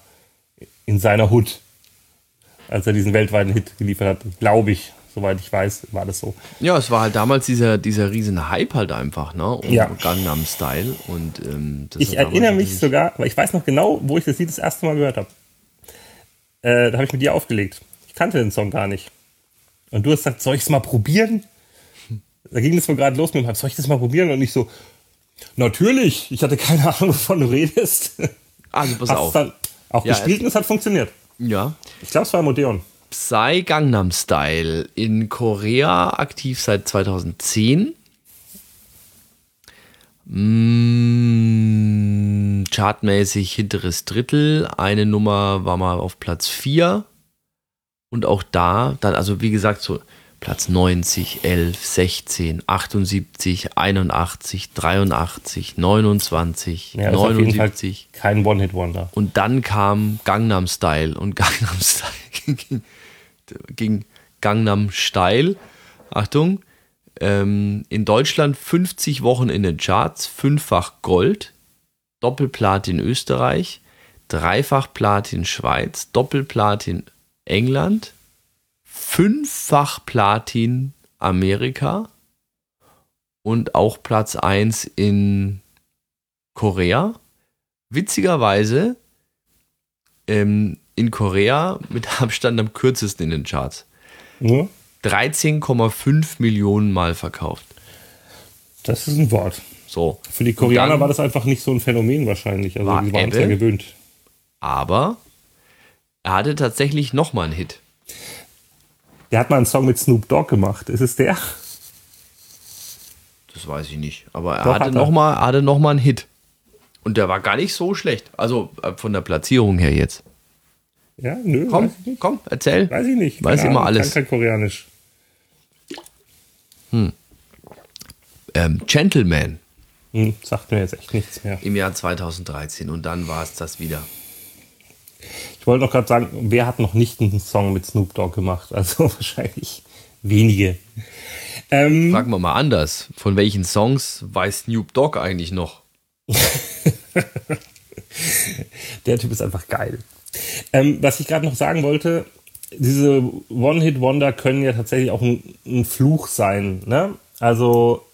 in seiner Hut, als er diesen weltweiten Hit geliefert hat, glaube ich soweit ich weiß, war das so. Ja, es war halt damals dieser, dieser riesen Hype halt einfach, ne? Um ja. Gangnam Style. Und, ähm, ich erinnere mich sogar, weil ich weiß noch genau, wo ich das Lied das erste Mal gehört habe. Äh, da habe ich mit dir aufgelegt. Ich kannte den Song gar nicht. Und du hast gesagt, soll ich es mal probieren? Da ging es wohl gerade los mit dem, soll ich das mal probieren? Und ich so, natürlich, ich hatte keine Ahnung, wovon du redest. Also pass Hast auf. Dann auch ja, gespielt und es hat funktioniert. Ja. Ich glaube, es war Modeon. Psy Gangnam Style in Korea aktiv seit 2010. Mm, chartmäßig hinteres Drittel. Eine Nummer war mal auf Platz 4. Und auch da, dann, also wie gesagt, so Platz 90, 11, 16, 78, 81, 83, 29, ja, 79. kein One-Hit-Wonder. Und dann kam Gangnam Style und Gangnam Style ging Gangnam steil. Achtung, ähm, in Deutschland 50 Wochen in den Charts, fünffach Gold, Doppelplatin Österreich, dreifach Platin Schweiz, Doppelplatin England, fünffach Platin Amerika und auch Platz 1 in Korea. Witzigerweise ähm, in Korea mit Abstand am kürzesten in den Charts. Ja. 13,5 Millionen Mal verkauft. Das ist ein Wort. So. Für die Koreaner war das einfach nicht so ein Phänomen wahrscheinlich. Also war die waren es ja gewöhnt. Aber er hatte tatsächlich nochmal einen Hit. Der hat mal einen Song mit Snoop Dogg gemacht. Ist es der? Das weiß ich nicht. Aber er Doch, hatte nochmal noch einen Hit. Und der war gar nicht so schlecht. Also äh, von der Platzierung her jetzt. Ja, nö. Komm, komm, erzähl. Weiß ich nicht. Weiß Keine immer Ahnung, alles. Kann kein Koreanisch. Hm. Ähm, Gentleman. Hm, sagt mir jetzt echt nichts mehr. Im Jahr 2013 und dann war es das wieder. Ich wollte noch gerade sagen, wer hat noch nicht einen Song mit Snoop Dogg gemacht? Also wahrscheinlich wenige. Ähm, Fragen wir mal anders. Von welchen Songs weiß Snoop Dogg eigentlich noch? Der Typ ist einfach geil. Ähm, was ich gerade noch sagen wollte, diese One-Hit-Wonder können ja tatsächlich auch ein, ein Fluch sein. Ne? Also,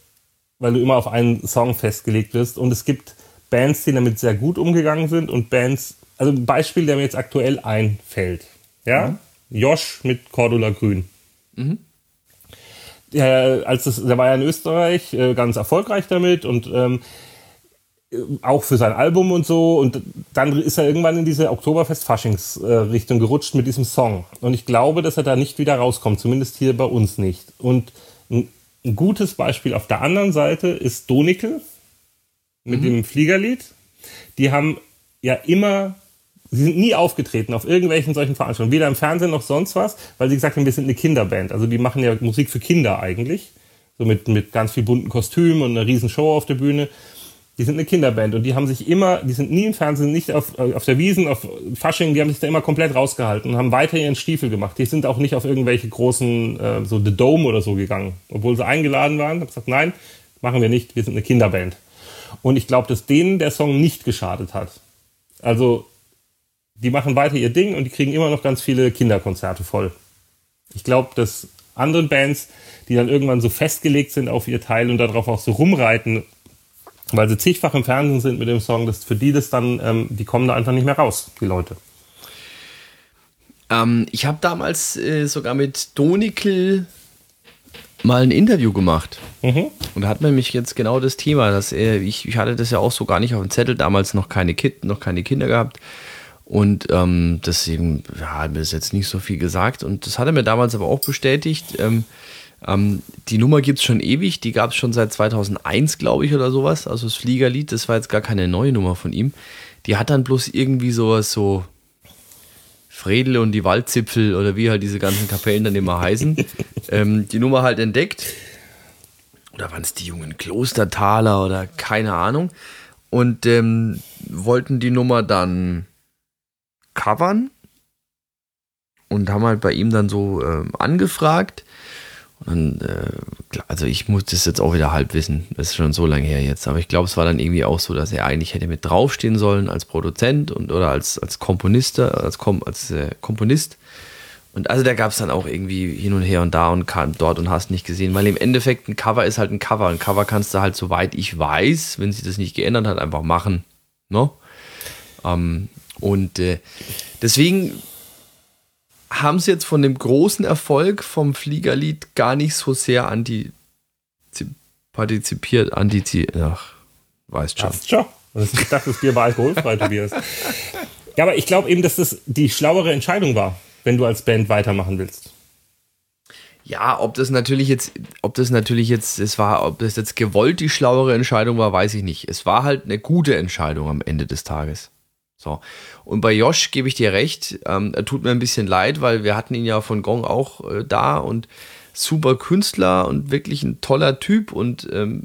weil du immer auf einen Song festgelegt bist. Und es gibt Bands, die damit sehr gut umgegangen sind und Bands, also ein Beispiel, der mir jetzt aktuell einfällt. Ja? Mhm. Josh mit Cordula Grün. Mhm. Der, als das, der war ja in Österreich äh, ganz erfolgreich damit und ähm, auch für sein Album und so. Und dann ist er irgendwann in diese Oktoberfest-Faschings-Richtung gerutscht mit diesem Song. Und ich glaube, dass er da nicht wieder rauskommt, zumindest hier bei uns nicht. Und ein, ein gutes Beispiel auf der anderen Seite ist Donikel mit mhm. dem Fliegerlied. Die haben ja immer, nie aufgetreten auf irgendwelchen solchen Veranstaltungen, weder im Fernsehen noch sonst was, weil sie gesagt haben, wir sind eine Kinderband. Also die machen ja Musik für Kinder eigentlich. So mit, mit ganz viel bunten Kostümen und einer riesen Show auf der Bühne. Die sind eine Kinderband und die haben sich immer, die sind nie im Fernsehen, nicht auf, auf der Wiesen, auf Fasching, die haben sich da immer komplett rausgehalten und haben weiter ihren Stiefel gemacht. Die sind auch nicht auf irgendwelche großen, äh, so The Dome oder so gegangen. Obwohl sie eingeladen waren, haben gesagt, nein, machen wir nicht, wir sind eine Kinderband. Und ich glaube, dass denen der Song nicht geschadet hat. Also, die machen weiter ihr Ding und die kriegen immer noch ganz viele Kinderkonzerte voll. Ich glaube, dass anderen Bands, die dann irgendwann so festgelegt sind auf ihr Teil und darauf auch so rumreiten, weil sie zigfach im Fernsehen sind mit dem Song, dass für die das dann, ähm, die kommen da einfach nicht mehr raus, die Leute. Ähm, ich habe damals äh, sogar mit Donikel mal ein Interview gemacht. Mhm. Und da hat man mich jetzt genau das Thema, dass er, ich, ich hatte das ja auch so gar nicht auf dem Zettel, damals noch keine Kid, noch keine Kinder gehabt. Und ähm, deswegen ja, hat mir das jetzt nicht so viel gesagt. Und das hat er mir damals aber auch bestätigt. Ähm, ähm, die Nummer gibt es schon ewig, die gab es schon seit 2001, glaube ich, oder sowas. Also das Fliegerlied, das war jetzt gar keine neue Nummer von ihm. Die hat dann bloß irgendwie sowas so Fredel und die Waldzipfel oder wie halt diese ganzen Kapellen dann immer heißen, ähm, die Nummer halt entdeckt. Oder waren es die jungen Klostertaler oder keine Ahnung. Und ähm, wollten die Nummer dann covern und haben halt bei ihm dann so ähm, angefragt. Und äh, also ich muss das jetzt auch wieder halb wissen. Das ist schon so lange her jetzt. Aber ich glaube, es war dann irgendwie auch so, dass er eigentlich hätte mit draufstehen sollen als Produzent und oder als, als Komponist, als, Kom als äh, Komponist. Und also da gab es dann auch irgendwie hin und her und da und kam dort und hast nicht gesehen, weil im Endeffekt ein Cover ist halt ein Cover. Ein Cover kannst du halt, soweit ich weiß, wenn sich das nicht geändert hat, einfach machen. No? Ähm, und äh, deswegen haben sie jetzt von dem großen Erfolg vom Fliegerlied gar nicht so sehr partizipiert, antizi ach, weißt schon. Hast schon. Ich dachte, das Bier war alkoholfrei, Tobias. Ja, aber ich glaube eben, dass das die schlauere Entscheidung war, wenn du als Band weitermachen willst. Ja, ob das natürlich jetzt, ob das natürlich jetzt, es war, ob das jetzt gewollt die schlauere Entscheidung war, weiß ich nicht. Es war halt eine gute Entscheidung am Ende des Tages. So. Und bei Josh gebe ich dir recht, ähm, er tut mir ein bisschen leid, weil wir hatten ihn ja von Gong auch äh, da und super Künstler und wirklich ein toller Typ und ähm,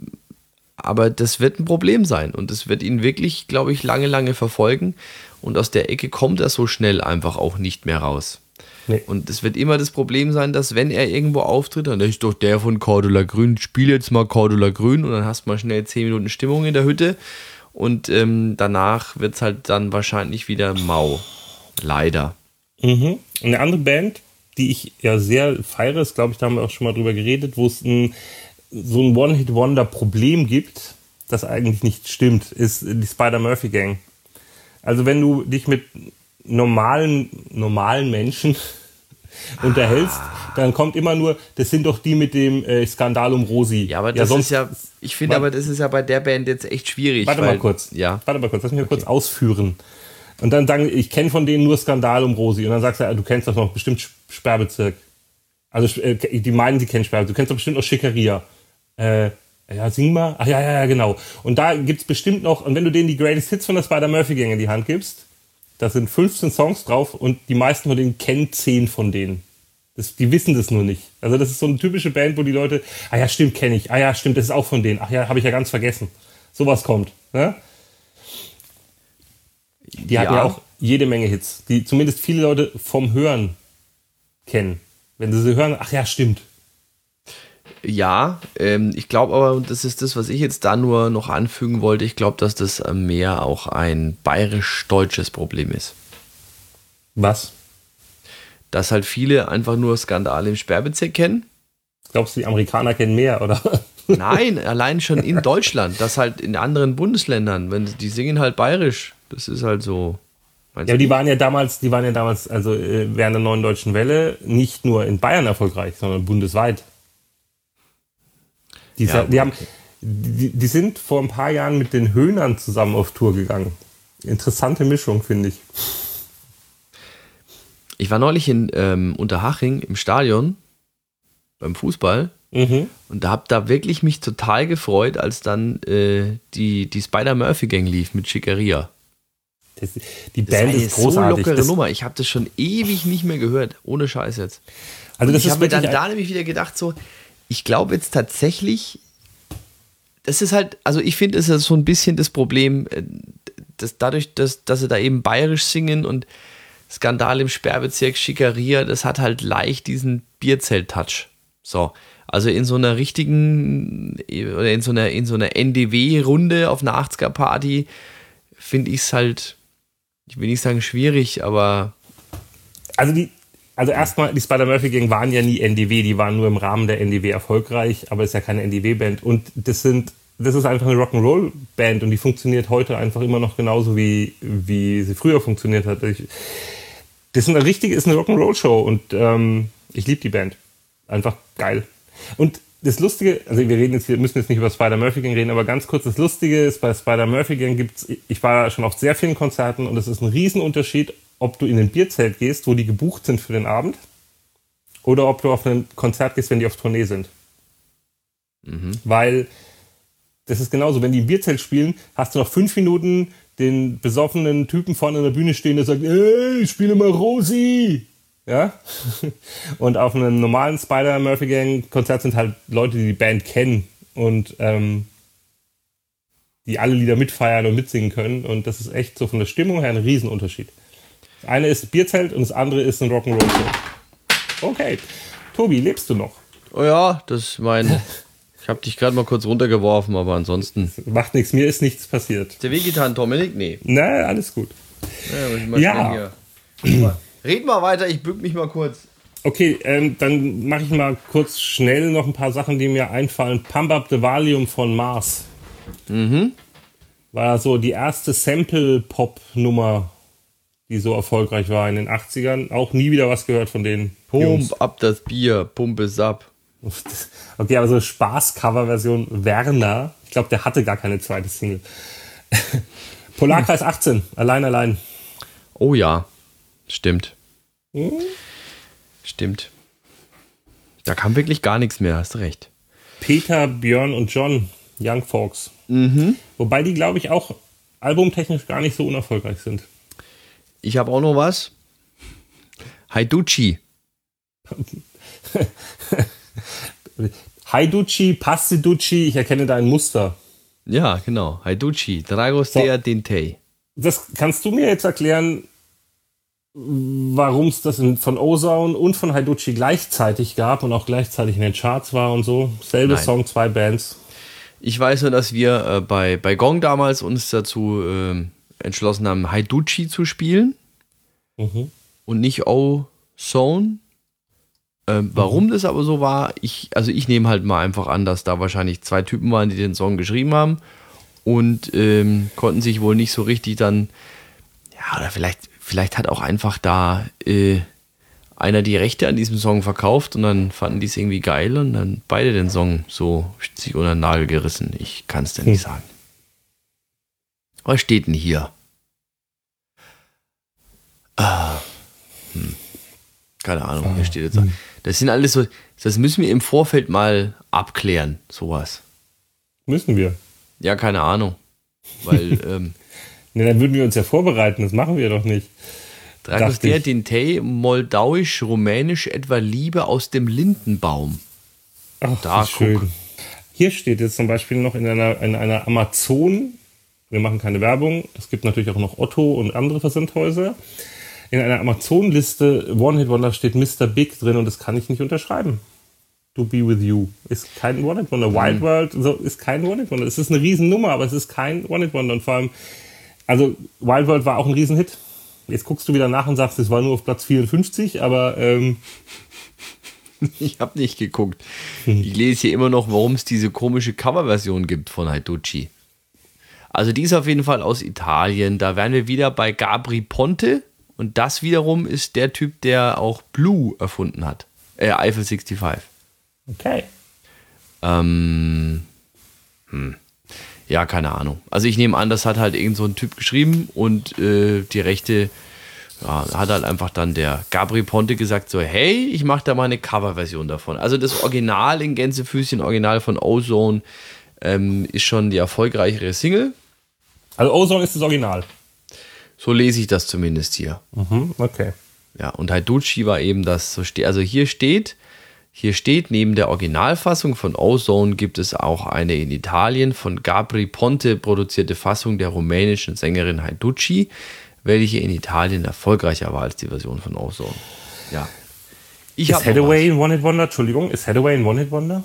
aber das wird ein Problem sein und es wird ihn wirklich, glaube ich, lange, lange verfolgen und aus der Ecke kommt er so schnell einfach auch nicht mehr raus. Nee. Und es wird immer das Problem sein, dass wenn er irgendwo auftritt, dann ist doch der von Cordula Grün, spiel jetzt mal Cordula Grün und dann hast du mal schnell 10 Minuten Stimmung in der Hütte und ähm, danach wird es halt dann wahrscheinlich wieder mau. Leider. Mhm. Eine andere Band, die ich ja sehr feiere, ist, glaube ich, da haben wir auch schon mal drüber geredet, wo es so ein One-Hit-Wonder-Problem gibt, das eigentlich nicht stimmt, ist die Spider-Murphy Gang. Also wenn du dich mit normalen, normalen Menschen unterhältst, dann kommt immer nur, das sind doch die mit dem äh, Skandal um Rosi. Ja, aber das ja, ist ja, ich finde aber, das ist ja bei der Band jetzt echt schwierig. Warte weil, mal kurz. Ja. Warte mal kurz, lass mich mal okay. kurz ausführen. Und dann sagen, ich kenne von denen nur Skandal um Rosi. Und dann sagst du, du kennst doch noch bestimmt Sperrbezirk. Also äh, die meinen, sie kennen Sperrbezirk. Du kennst doch bestimmt auch Schickeria. Äh, ja, sing mal. Ach ja, ja, ja, genau. Und da gibt's bestimmt noch, und wenn du denen die Greatest Hits von der Spider-Murphy-Gang in die Hand gibst, da sind 15 Songs drauf und die meisten von denen kennen 10 von denen. Das, die wissen das nur nicht. Also das ist so eine typische Band, wo die Leute, ah ja, stimmt, kenne ich. Ah ja, stimmt, das ist auch von denen. Ach ja, habe ich ja ganz vergessen. Sowas kommt. Ne? Die ja. hatten ja auch jede Menge Hits, die zumindest viele Leute vom Hören kennen. Wenn sie sie hören, ach ja, stimmt. Ja, ähm, ich glaube aber, und das ist das, was ich jetzt da nur noch anfügen wollte, ich glaube, dass das mehr auch ein bayerisch-deutsches Problem ist. Was? Dass halt viele einfach nur Skandale im Sperrbezirk kennen. Glaubst du, die Amerikaner kennen mehr, oder? Nein, allein schon in Deutschland, das halt in anderen Bundesländern, wenn die singen halt bayerisch. Das ist halt so. Ja, aber die waren ja damals, die waren ja damals, also äh, während der neuen deutschen Welle nicht nur in Bayern erfolgreich, sondern bundesweit. Die, ja, die, haben, die, die, sind vor ein paar Jahren mit den Höhnern zusammen auf Tour gegangen. Interessante Mischung, finde ich. Ich war neulich in ähm, Unterhaching im Stadion beim Fußball mhm. und da habe da wirklich mich total gefreut, als dann äh, die, die Spider-Murphy-Gang lief mit Schickeria. Das, die Band das ist, ist großartig. so lockere das Nummer. Ich habe das schon ewig nicht mehr gehört. Ohne Scheiß jetzt. Also ich habe mir dann da nämlich wieder gedacht, so, ich glaube jetzt tatsächlich, das ist halt, also ich finde, es ist so ein bisschen das Problem, äh, dass dadurch, dass, dass sie da eben bayerisch singen und Skandal im Sperrbezirk Schickeria, das hat halt leicht diesen Bierzelt-Touch. So. Also in so einer richtigen, oder in so einer, in so einer NDW-Runde auf einer 80er-Party finde ich es halt, ich will nicht sagen schwierig, aber. Also die, also erstmal, die Spider-Murphy-Gang waren ja nie NDW, die waren nur im Rahmen der NDW erfolgreich, aber ist ja keine NDW-Band. Und das sind, das ist einfach eine Rock'n'Roll-Band und die funktioniert heute einfach immer noch genauso, wie, wie sie früher funktioniert hat. Ich, das ist eine richtige, ist eine Rock'n'Roll-Show und ähm, ich liebe die Band. Einfach geil. Und das Lustige, also wir reden jetzt, wir müssen jetzt nicht über Spider-Murphy Gang reden, aber ganz kurz, das Lustige ist, bei Spider-Murphy Gang gibt's, ich war schon auf sehr vielen Konzerten und es ist ein Riesenunterschied, ob du in ein Bierzelt gehst, wo die gebucht sind für den Abend, oder ob du auf ein Konzert gehst, wenn die auf Tournee sind. Mhm. Weil das ist genauso, wenn die im Bierzelt spielen, hast du noch fünf Minuten den besoffenen Typen vorne an der Bühne stehen, der sagt, ey, ich spiele mal Rosi. Ja? Und auf einem normalen Spider-Murphy-Gang-Konzert sind halt Leute, die die Band kennen und ähm, die alle Lieder mitfeiern und mitsingen können. Und das ist echt so von der Stimmung her ein Riesenunterschied. Das eine ist Bierzelt und das andere ist ein Rock'n'Roll-Show. Okay. Tobi, lebst du noch? Oh ja, das ist mein. Ich habe dich gerade mal kurz runtergeworfen, aber ansonsten. Macht nichts, mir ist nichts passiert. Der wehgetan, Dominik? Nee. Na, alles gut. Ja. ja. Red mal weiter, ich bück mich mal kurz. Okay, ähm, dann mache ich mal kurz schnell noch ein paar Sachen, die mir einfallen. Pump Up the Valium von Mars. Mhm. War so die erste Sample-Pop-Nummer, die so erfolgreich war in den 80ern. Auch nie wieder was gehört von denen. Pump Jungs. up das Bier, pump es ab. Okay, aber so Spaß-Cover-Version Werner. Ich glaube, der hatte gar keine zweite Single. Polarkreis 18, allein, allein. Oh ja, stimmt. Hm? Stimmt. Da kam wirklich gar nichts mehr, hast recht. Peter, Björn und John, Young Folks. Mhm. Wobei die, glaube ich, auch albumtechnisch gar nicht so unerfolgreich sind. Ich habe auch noch was. Haiduchi. Haiduchi, Pastiduchi, ich erkenne da ein Muster. Ja, genau. Haiduchi, Dragostea so. Dintei. Das kannst du mir jetzt erklären, warum es das von Ozone und von Haiduchi gleichzeitig gab und auch gleichzeitig in den Charts war und so. Selbe Nein. Song, zwei Bands. Ich weiß nur, dass wir äh, bei, bei Gong damals uns dazu äh, entschlossen haben, Haiduchi zu spielen mhm. und nicht Ozone. Ähm, warum mhm. das aber so war, ich, also ich nehme halt mal einfach an, dass da wahrscheinlich zwei Typen waren, die den Song geschrieben haben und ähm, konnten sich wohl nicht so richtig dann, ja, oder vielleicht vielleicht hat auch einfach da äh, einer die Rechte an diesem Song verkauft und dann fanden die es irgendwie geil und dann beide den Song so sich unter den Nagel gerissen. Ich kann es dir nicht hm. sagen. Was steht denn hier? Ah, hm. Keine Ahnung, hier steht jetzt. Hm. Das sind alles so, das müssen wir im Vorfeld mal abklären, sowas. Müssen wir? Ja, keine Ahnung. Weil ähm, Ne, dann würden wir uns ja vorbereiten, das machen wir doch nicht. Dragostea Dintei, moldauisch, rumänisch, etwa Liebe aus dem Lindenbaum. Ach, da schön. Hier steht jetzt zum Beispiel noch in einer, in einer Amazon, wir machen keine Werbung, es gibt natürlich auch noch Otto und andere Versandhäuser. In einer Amazon-Liste One-Hit-Wonder steht Mr. Big drin und das kann ich nicht unterschreiben. To Be With You ist kein One-Hit-Wonder. Wild mhm. World so, ist kein One-Hit-Wonder. Es ist eine Riesennummer, aber es ist kein One-Hit-Wonder. Und vor allem also Wild World war auch ein Riesenhit. Jetzt guckst du wieder nach und sagst, es war nur auf Platz 54, aber ähm ich habe nicht geguckt. Hm. Ich lese hier immer noch, warum es diese komische Coverversion gibt von Haiducci. Also die ist auf jeden Fall aus Italien. Da wären wir wieder bei Gabri Ponte. Und das wiederum ist der Typ, der auch Blue erfunden hat. Äh, Eiffel 65. Okay. Ähm, hm. Ja, keine Ahnung. Also ich nehme an, das hat halt irgend so ein Typ geschrieben und äh, die Rechte ja, hat halt einfach dann der Gabri Ponte gesagt so, hey, ich mache da mal eine Coverversion davon. Also das Original in Gänsefüßchen, Original von Ozone, ähm, ist schon die erfolgreichere Single. Also Ozone ist das Original. So lese ich das zumindest hier. Mhm, okay. Ja, und Haiduchi war eben das so steht. Also hier steht, Hier steht, neben der Originalfassung von Ozone gibt es auch eine in Italien von Gabri Ponte produzierte Fassung der rumänischen Sängerin Haiducci, welche in Italien erfolgreicher war als die Version von Ozone. Ja. Ich ist Hathaway in One Hit Wonder? Entschuldigung, ist Hathaway in One Hit Wonder?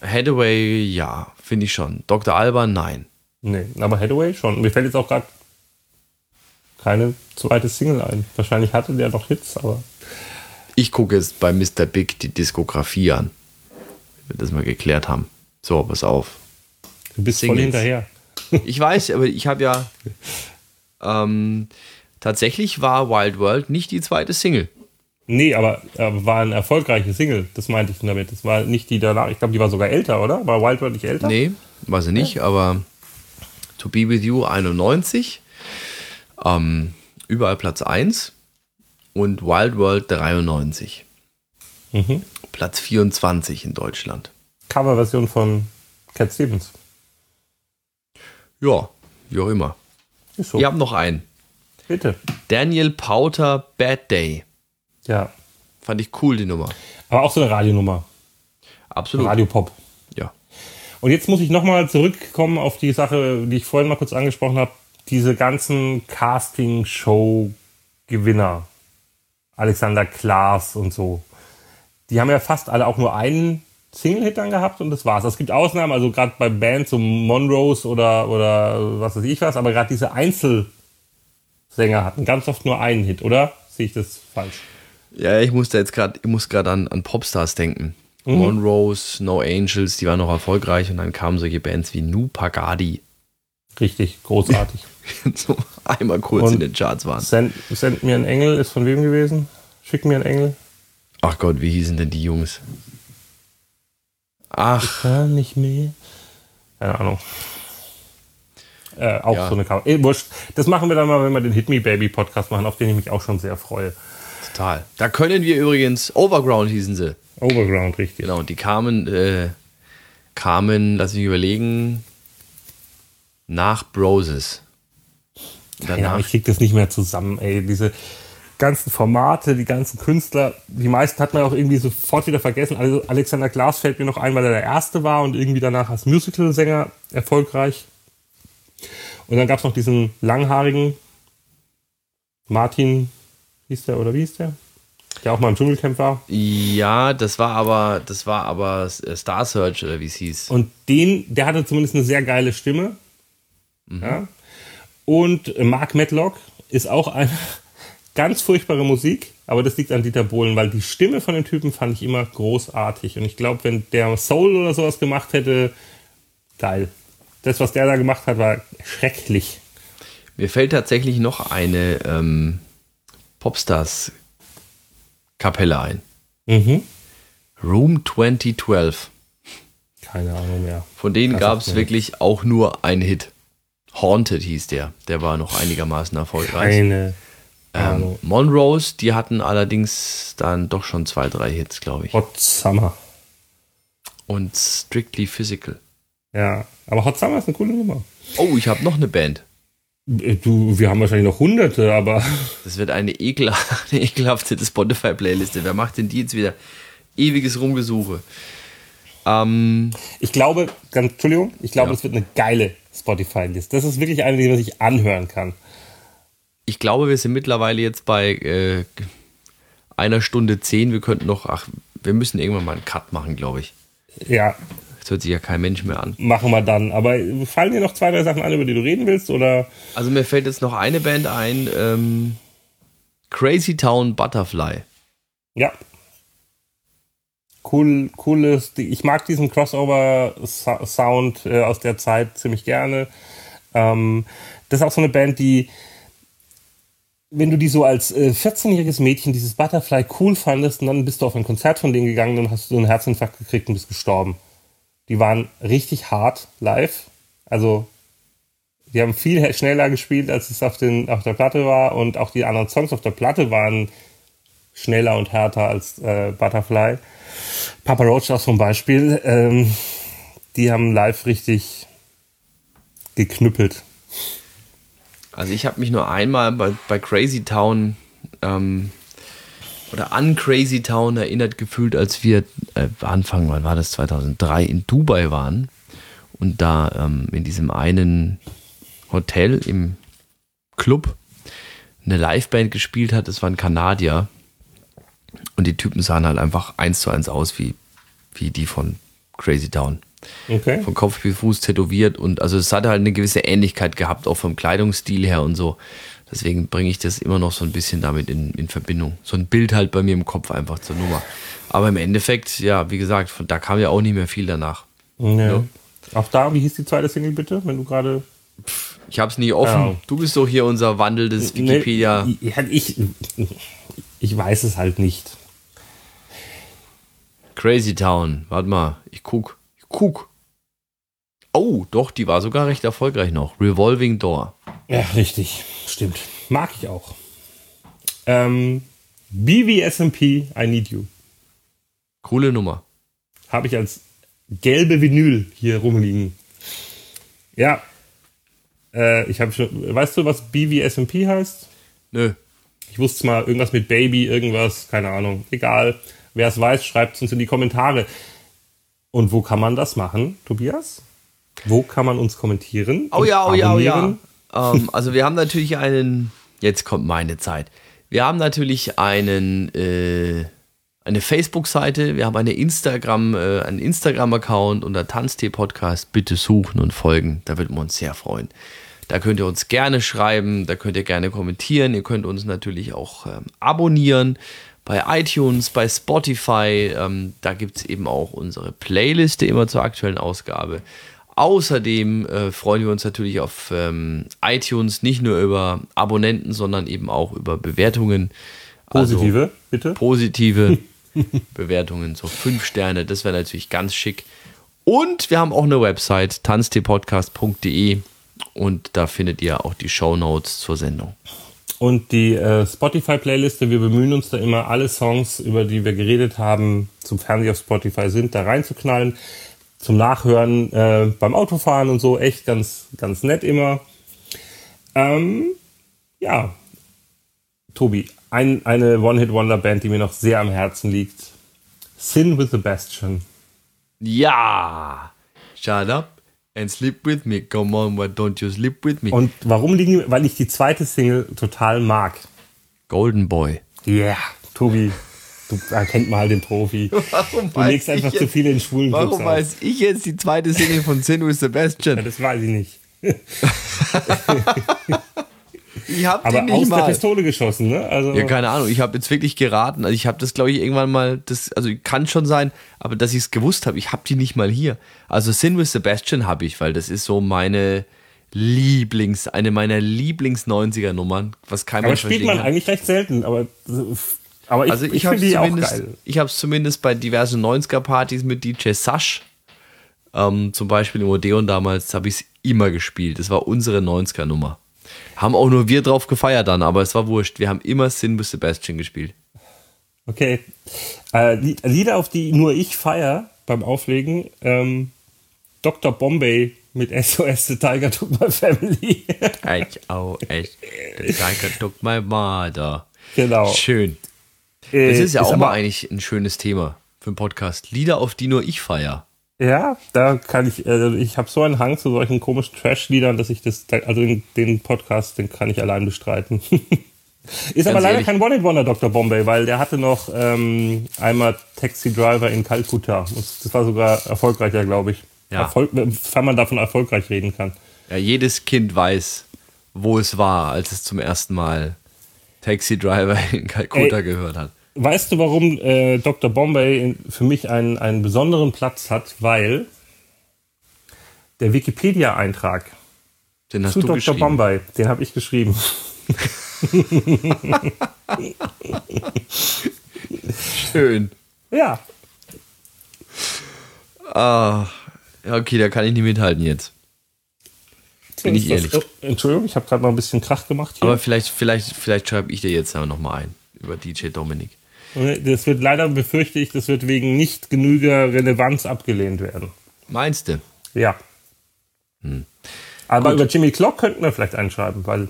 Hathaway, ja, finde ich schon. Dr. Alba, nein. Nee, aber Hathaway schon. Mir fällt jetzt auch gerade keine zweite Single ein. Wahrscheinlich hatte der noch Hits, aber. Ich gucke jetzt bei Mr. Big die Diskografie an. Wenn wir das mal geklärt haben. So, pass auf. Du bist Singles. voll hinterher. Ich weiß, aber ich habe ja. Ähm, tatsächlich war Wild World nicht die zweite Single. Nee, aber äh, war eine erfolgreiche Single, das meinte ich damit. Das war nicht die danach, ich glaube, die war sogar älter, oder? War Wild World nicht älter? Nee, war sie nicht, ja. aber To Be With You 91, ähm, überall Platz 1 und Wild World 93. Mhm. Platz 24 in Deutschland. Coverversion von Cat Stevens. Ja, wie auch immer. So. Wir haben noch einen. Bitte. Daniel Pauter Bad Day. Ja. Fand ich cool, die Nummer. Aber auch so eine Radionummer. Absolut. Radiopop. Ja. Und jetzt muss ich nochmal zurückkommen auf die Sache, die ich vorhin mal kurz angesprochen habe. Diese ganzen Casting-Show-Gewinner. Alexander Klaas und so. Die haben ja fast alle auch nur einen Single-Hit dann gehabt und das war's. Es gibt Ausnahmen, also gerade bei Bands so Monrose oder, oder was weiß ich was, aber gerade diese Einzelsänger hatten ganz oft nur einen Hit, oder? Sehe ich das falsch? Ja, ich musste jetzt gerade, ich muss gerade an, an Popstars denken. Mhm. Monrose, No Angels, die waren noch erfolgreich und dann kamen solche Bands wie Nu Pagadi. Richtig, großartig. so einmal kurz und in den Charts waren. Send, send mir ein Engel ist von wem gewesen? Schick mir ein Engel. Ach Gott, wie hießen denn die Jungs? Ach. Ich kann nicht mehr. Keine Ahnung. Äh, auch ja. so eine Cover. Ey, wurscht. Das machen wir dann mal, wenn wir den Hit Me Baby Podcast machen, auf den ich mich auch schon sehr freue. Total. Da können wir übrigens, Overground hießen sie. Overground, richtig. Genau, die kamen, äh, kamen, lass mich überlegen, nach Broses. Ja, ich krieg das nicht mehr zusammen, ey. Diese ganzen Formate, die ganzen Künstler, die meisten hat man auch irgendwie sofort wieder vergessen. Also Alexander Glas fällt mir noch ein, weil er der Erste war und irgendwie danach als Musical-Sänger erfolgreich. Und dann gab es noch diesen langhaarigen Martin hieß der, oder wie hieß der? Der auch mal im Dschungelcamp war. Ja, das war aber, das war aber Star Search oder wie es hieß. Und den, der hatte zumindest eine sehr geile Stimme. Mhm. Ja. Und Mark Medlock ist auch eine ganz furchtbare Musik, aber das liegt an Dieter Bohlen, weil die Stimme von dem Typen fand ich immer großartig. Und ich glaube, wenn der Soul oder sowas gemacht hätte, geil. Das, was der da gemacht hat, war schrecklich. Mir fällt tatsächlich noch eine ähm, Popstars Kapelle ein. Mhm. Room 2012. Keine Ahnung mehr. Von denen gab es wirklich auch nur einen Hit. Haunted hieß der. Der war noch einigermaßen erfolgreich. Keine ähm, Monrose, die hatten allerdings dann doch schon zwei, drei Hits, glaube ich. Hot Summer. Und Strictly Physical. Ja, aber Hot Summer ist eine coole Nummer. Oh, ich habe noch eine Band. Äh, du, wir haben wahrscheinlich noch hunderte, aber. Das wird eine, ekel, eine ekelhafte Spotify-Playliste. Wer macht denn die jetzt wieder? Ewiges Rumgesuche. Ähm, ich glaube, ganz, Entschuldigung, ich glaube, ja. das wird eine geile Spotify-Liste. Das ist wirklich eine, die man sich anhören kann. Ich glaube, wir sind mittlerweile jetzt bei äh, einer Stunde zehn. Wir könnten noch, ach, wir müssen irgendwann mal einen Cut machen, glaube ich. Ja, das hört sich ja kein Mensch mehr an. Machen wir dann. Aber fallen dir noch zwei, drei Sachen an, über die du reden willst? Oder? Also mir fällt jetzt noch eine Band ein. Ähm, Crazy Town Butterfly. Ja. Cool, cooles. Ich mag diesen Crossover-Sound äh, aus der Zeit ziemlich gerne. Ähm, das ist auch so eine Band, die, wenn du die so als äh, 14-jähriges Mädchen dieses Butterfly cool fandest und dann bist du auf ein Konzert von denen gegangen und hast du einen Herzinfarkt gekriegt und bist gestorben. Die waren richtig hart live. Also, die haben viel schneller gespielt, als es auf, den, auf der Platte war. Und auch die anderen Songs auf der Platte waren schneller und härter als äh, Butterfly. Papa Roach auch zum Beispiel. Ähm, die haben live richtig geknüppelt. Also ich habe mich nur einmal bei, bei Crazy Town ähm, oder an Crazy Town erinnert gefühlt, als wir äh, Anfang, wann war das, 2003 in Dubai waren und da ähm, in diesem einen Hotel im Club eine Liveband gespielt hat. Es waren Kanadier und die Typen sahen halt einfach eins zu eins aus wie, wie die von Crazy Town. Okay. Von Kopf bis Fuß tätowiert und also es hatte halt eine gewisse Ähnlichkeit gehabt, auch vom Kleidungsstil her und so. Deswegen bringe ich das immer noch so ein bisschen damit in, in Verbindung. So ein Bild halt bei mir im Kopf einfach zur Nummer. Aber im Endeffekt, ja, wie gesagt, von da kam ja auch nicht mehr viel danach. Nee. Ja. Auch da, wie hieß die zweite Single bitte, wenn du gerade. Ich habe es nie offen. Ja. Du bist doch hier unser wandelndes Wikipedia. Nee, ja, ich, ich weiß es halt nicht. Crazy Town. Warte mal, ich guck. Ich guck. Oh, doch, die war sogar recht erfolgreich noch. Revolving Door. Ja, richtig. Stimmt. Mag ich auch. Ähm, BVSMP, I Need You. Coole Nummer. Habe ich als gelbe Vinyl hier rumliegen. Ja. Äh, ich habe schon. Weißt du, was BVSMP heißt? Nö. Ich wusste mal, irgendwas mit Baby, irgendwas, keine Ahnung. Egal. Wer es weiß, schreibt es uns in die Kommentare. Und wo kann man das machen, Tobias? Wo kann man uns kommentieren? Oh ja, oh ja, oh ja. ähm, also wir haben natürlich einen, jetzt kommt meine Zeit. Wir haben natürlich einen, äh, eine Facebook-Seite, wir haben eine Instagram, äh, einen Instagram-Account unter Tanztee Podcast. Bitte suchen und folgen, da würden wir uns sehr freuen. Da könnt ihr uns gerne schreiben, da könnt ihr gerne kommentieren, ihr könnt uns natürlich auch ähm, abonnieren bei iTunes, bei Spotify. Ähm, da gibt es eben auch unsere Playliste immer zur aktuellen Ausgabe. Außerdem äh, freuen wir uns natürlich auf ähm, iTunes nicht nur über Abonnenten, sondern eben auch über Bewertungen. Positive, also, bitte. Positive Bewertungen, so fünf Sterne, das wäre natürlich ganz schick. Und wir haben auch eine Website, tanztpodcast.de und da findet ihr auch die Show Notes zur Sendung. Und die äh, Spotify-Playliste, wir bemühen uns da immer, alle Songs, über die wir geredet haben, zum Fernsehen auf Spotify sind, da reinzuknallen. Zum Nachhören äh, beim Autofahren und so, echt ganz, ganz nett immer. Ähm, ja, Tobi, ein, eine One-Hit-Wonder-Band, die mir noch sehr am Herzen liegt. Sin with Sebastian. Ja! Shut up and sleep with me. Come on, why don't you sleep with me? Und warum liegen, weil ich die zweite Single total mag. Golden Boy. Yeah, Tobi, du erkennt mal den Profi. Warum Du legst einfach zu viel in schwulen Warum auf. weiß ich jetzt die zweite Single von Sin with Ja, Sebastian? das weiß ich nicht. Ich hab Aber nicht aus der mal. Pistole geschossen, ne? Also, Ja, keine Ahnung. Ich habe jetzt wirklich geraten. Also ich habe das, glaube ich, irgendwann mal, das, also kann schon sein, aber dass ich es gewusst habe, ich habe die nicht mal hier. Also Sin with Sebastian habe ich, weil das ist so meine Lieblings, eine meiner Lieblings-90er-Nummern, was kein aber Mensch spielt man kann. eigentlich recht selten. Aber, aber ich, Also ich, ich habe finde die auch zumindest, geil. ich habe es zumindest bei diversen 90er-Partys mit DJ Sash, ähm, zum Beispiel im Odeon damals, habe ich es immer gespielt. Das war unsere 90er-Nummer. Haben auch nur wir drauf gefeiert dann, aber es war wurscht. Wir haben immer Sin with Sebastian gespielt. Okay. Äh, Lied- Lieder, auf die nur ich feier beim Auflegen. Ähm, Dr. Bombay mit SOS The Tiger Took My Family. Echt, oh, echt. The tiger took my mother. genau. Schön. Äh, Das ist ja auch mal eigentlich ein schönes Thema für einen Podcast. Lieder, auf die nur ich feier. Ja, da kann ich, also ich habe so einen Hang zu solchen komischen Trash-Liedern, dass ich das, also den, den Podcast, den kann ich allein bestreiten. Ist aber leider ehrlich. kein One-Hit-Wonder, Dr. Bombay, weil der hatte noch ähm, einmal Taxi Driver in Kalkutta. Das war sogar erfolgreicher, glaube ich. Ja. Erfolg, wenn man davon erfolgreich reden kann. Ja, jedes Kind weiß, wo es war, als es zum ersten Mal Taxi Driver in Kalkutta Ey. gehört hat. Weißt du, warum äh, Dr. Bombay für mich einen, einen besonderen Platz hat? Weil der Wikipedia-Eintrag Den hast zu du Dr. Bombay, den habe ich geschrieben. Schön. Ja, Ah, okay, da kann ich nicht mithalten jetzt. Bin ich ehrlich. das. Oh, Entschuldigung, ich habe gerade mal ein bisschen Krach gemacht hier. Aber vielleicht, vielleicht, vielleicht schreibe ich dir jetzt nochmal ein über DJ Dominik. Das wird leider, befürchte ich, das wird wegen nicht genüger Relevanz abgelehnt werden. Meinst du? Ja. Hm. Aber über Jimmy Clock könnten wir vielleicht einschreiben, weil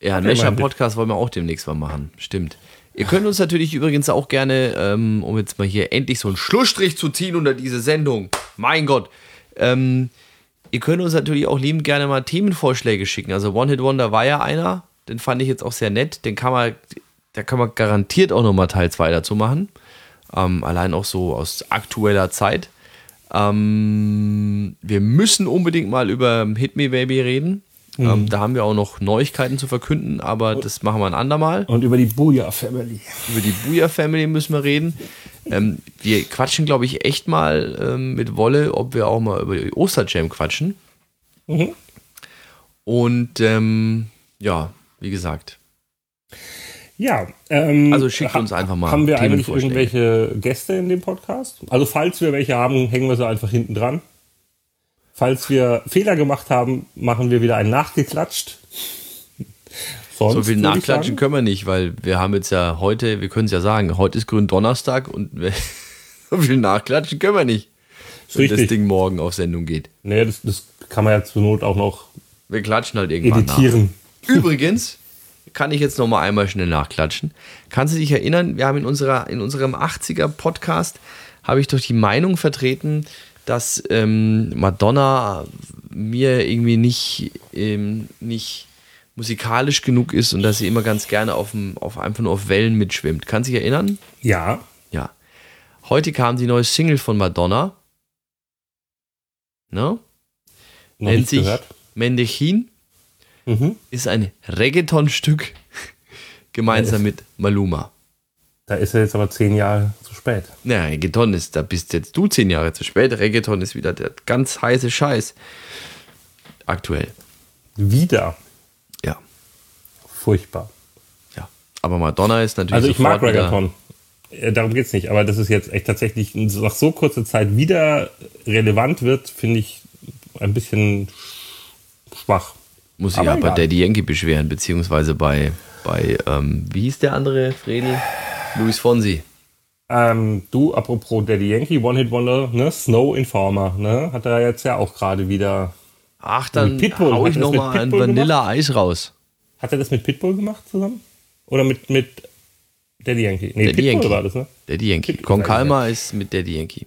Ja, einen Mesher-Podcast wollen wir auch demnächst mal machen. Stimmt. Ihr könnt uns natürlich übrigens auch gerne, ähm, um jetzt mal hier endlich so einen Schlussstrich zu ziehen unter diese Sendung, mein Gott, ähm, ihr könnt uns natürlich auch liebend gerne mal Themenvorschläge schicken. Also One Hit Wonder war ja einer, den fand ich jetzt auch sehr nett. Den kann man, da kann man garantiert auch nochmal Teil 2 dazu machen. Ähm, allein auch so aus aktueller Zeit. Ähm, wir müssen unbedingt mal über Hit Me Baby reden. Mhm. Ähm, da haben wir auch noch Neuigkeiten zu verkünden, aber das machen wir ein andermal. Und über die Booyah Family. Über die Booyah Family müssen wir reden. Ähm, wir quatschen, glaube ich, echt mal ähm, mit Wolle, ob wir auch mal über die Osterjam quatschen. Mhm. Und ähm, ja, wie gesagt. Ja, ähm, also schickt uns einfach mal. Haben wir eigentlich irgendwelche Gäste in dem Podcast? Also falls wir welche haben, hängen wir sie einfach hinten dran. Falls wir Fehler gemacht haben, machen wir wieder einen nachgeklatscht. Sonst, so viel nachklatschen können wir nicht, weil wir haben jetzt ja heute, wir können es ja sagen, heute ist Gründonnerstag und so viel nachklatschen können wir nicht. Wenn Richtig. das Ding morgen auf Sendung geht. Nee, das, das kann man ja zur Not auch noch. Wir klatschen halt irgendwann editieren. Nach. Übrigens, kann ich jetzt noch mal einmal schnell nachklatschen. Kannst du dich erinnern, wir haben in, unserer, in unserem 80er Podcast, habe ich doch die Meinung vertreten, dass ähm, Madonna mir irgendwie nicht, ähm, nicht musikalisch genug ist und dass sie immer ganz gerne auf, dem, auf einfach nur auf Wellen mitschwimmt. Kannst du dich erinnern? Ja. Ja. Heute kam die neue Single von Madonna. Ne? Nennt sich Mendechin mhm. ist ein Reggaeton-Stück gemeinsam mit Maluma. Da ist er jetzt aber zehn Jahre zu spät. Ja, Reggaeton ist, da bist jetzt du zehn Jahre zu spät. Reggaeton ist wieder der ganz heiße Scheiß. Aktuell. Wieder? Ja. Furchtbar. Ja. Aber Madonna ist natürlich. Also ich mag Reggaeton. Äh, darum geht es nicht, aber dass es jetzt echt tatsächlich nach so kurzer Zeit wieder relevant wird, finde ich ein bisschen schwach. Muss sich ja bei Daddy Yankee beschweren, beziehungsweise bei, bei ähm, wie hieß der andere, Fredel? Luis Fonsi. Ähm, du, apropos Daddy Yankee, One Hit Wonder, ne? Snow Informer, ne? Hat er jetzt ja auch gerade wieder. Ach, dann Pitbull. hau ich nochmal ein Vanilla-Eis raus. Hat er das mit Pitbull gemacht zusammen? Oder mit, mit Daddy Yankee? Nee, Daddy Pitbull Yankee. war das, ne? Daddy Yankee. Con Calma ist mit Daddy Yankee.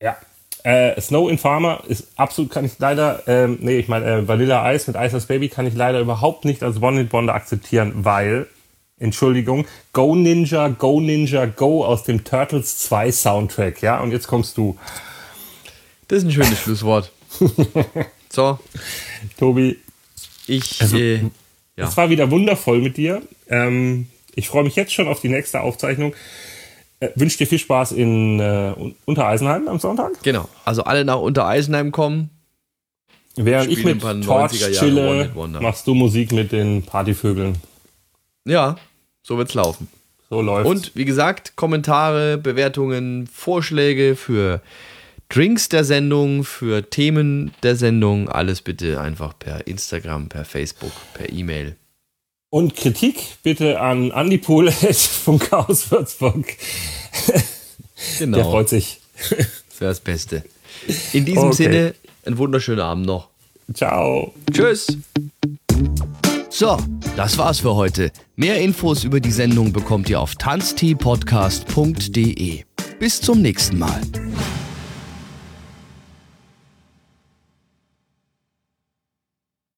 Ja, äh, Snow Infarmer ist absolut, kann ich leider, ähm, nee, ich meine, äh, Vanilla Ice mit Ice Ice Baby kann ich leider überhaupt nicht als One Hit Wonder akzeptieren, weil, Entschuldigung, Go Ninja, Go Ninja, Go aus dem Turtles 2 Soundtrack, ja, und jetzt kommst du. Das ist ein schönes Schlusswort. So. Tobi. Ich, also, äh, ja. Es war wieder wundervoll mit dir. Ähm, ich freue mich jetzt schon auf die nächste Aufzeichnung. Wünsche dir viel Spaß in äh, Untereisenheim am Sonntag. Genau. Also alle nach Untereisenheim kommen. Während ich mit Torch chille, machst du Musik mit den Partyvögeln. Ja, so wird's laufen. So läuft's. Und wie gesagt, Kommentare, Bewertungen, Vorschläge für Drinks der Sendung, für Themen der Sendung, alles bitte einfach per Instagram, per Facebook, per E-Mail. Und Kritik bitte an Andi Pohl vom Chaos Würzburg. Genau. Der freut sich. Das wäre das Beste. In diesem okay. Sinne, einen wunderschönen Abend noch. Ciao. Tschüss. So, das war's für heute. Mehr Infos über die Sendung bekommt ihr auf tanzteepodcast.de. Bis zum nächsten Mal.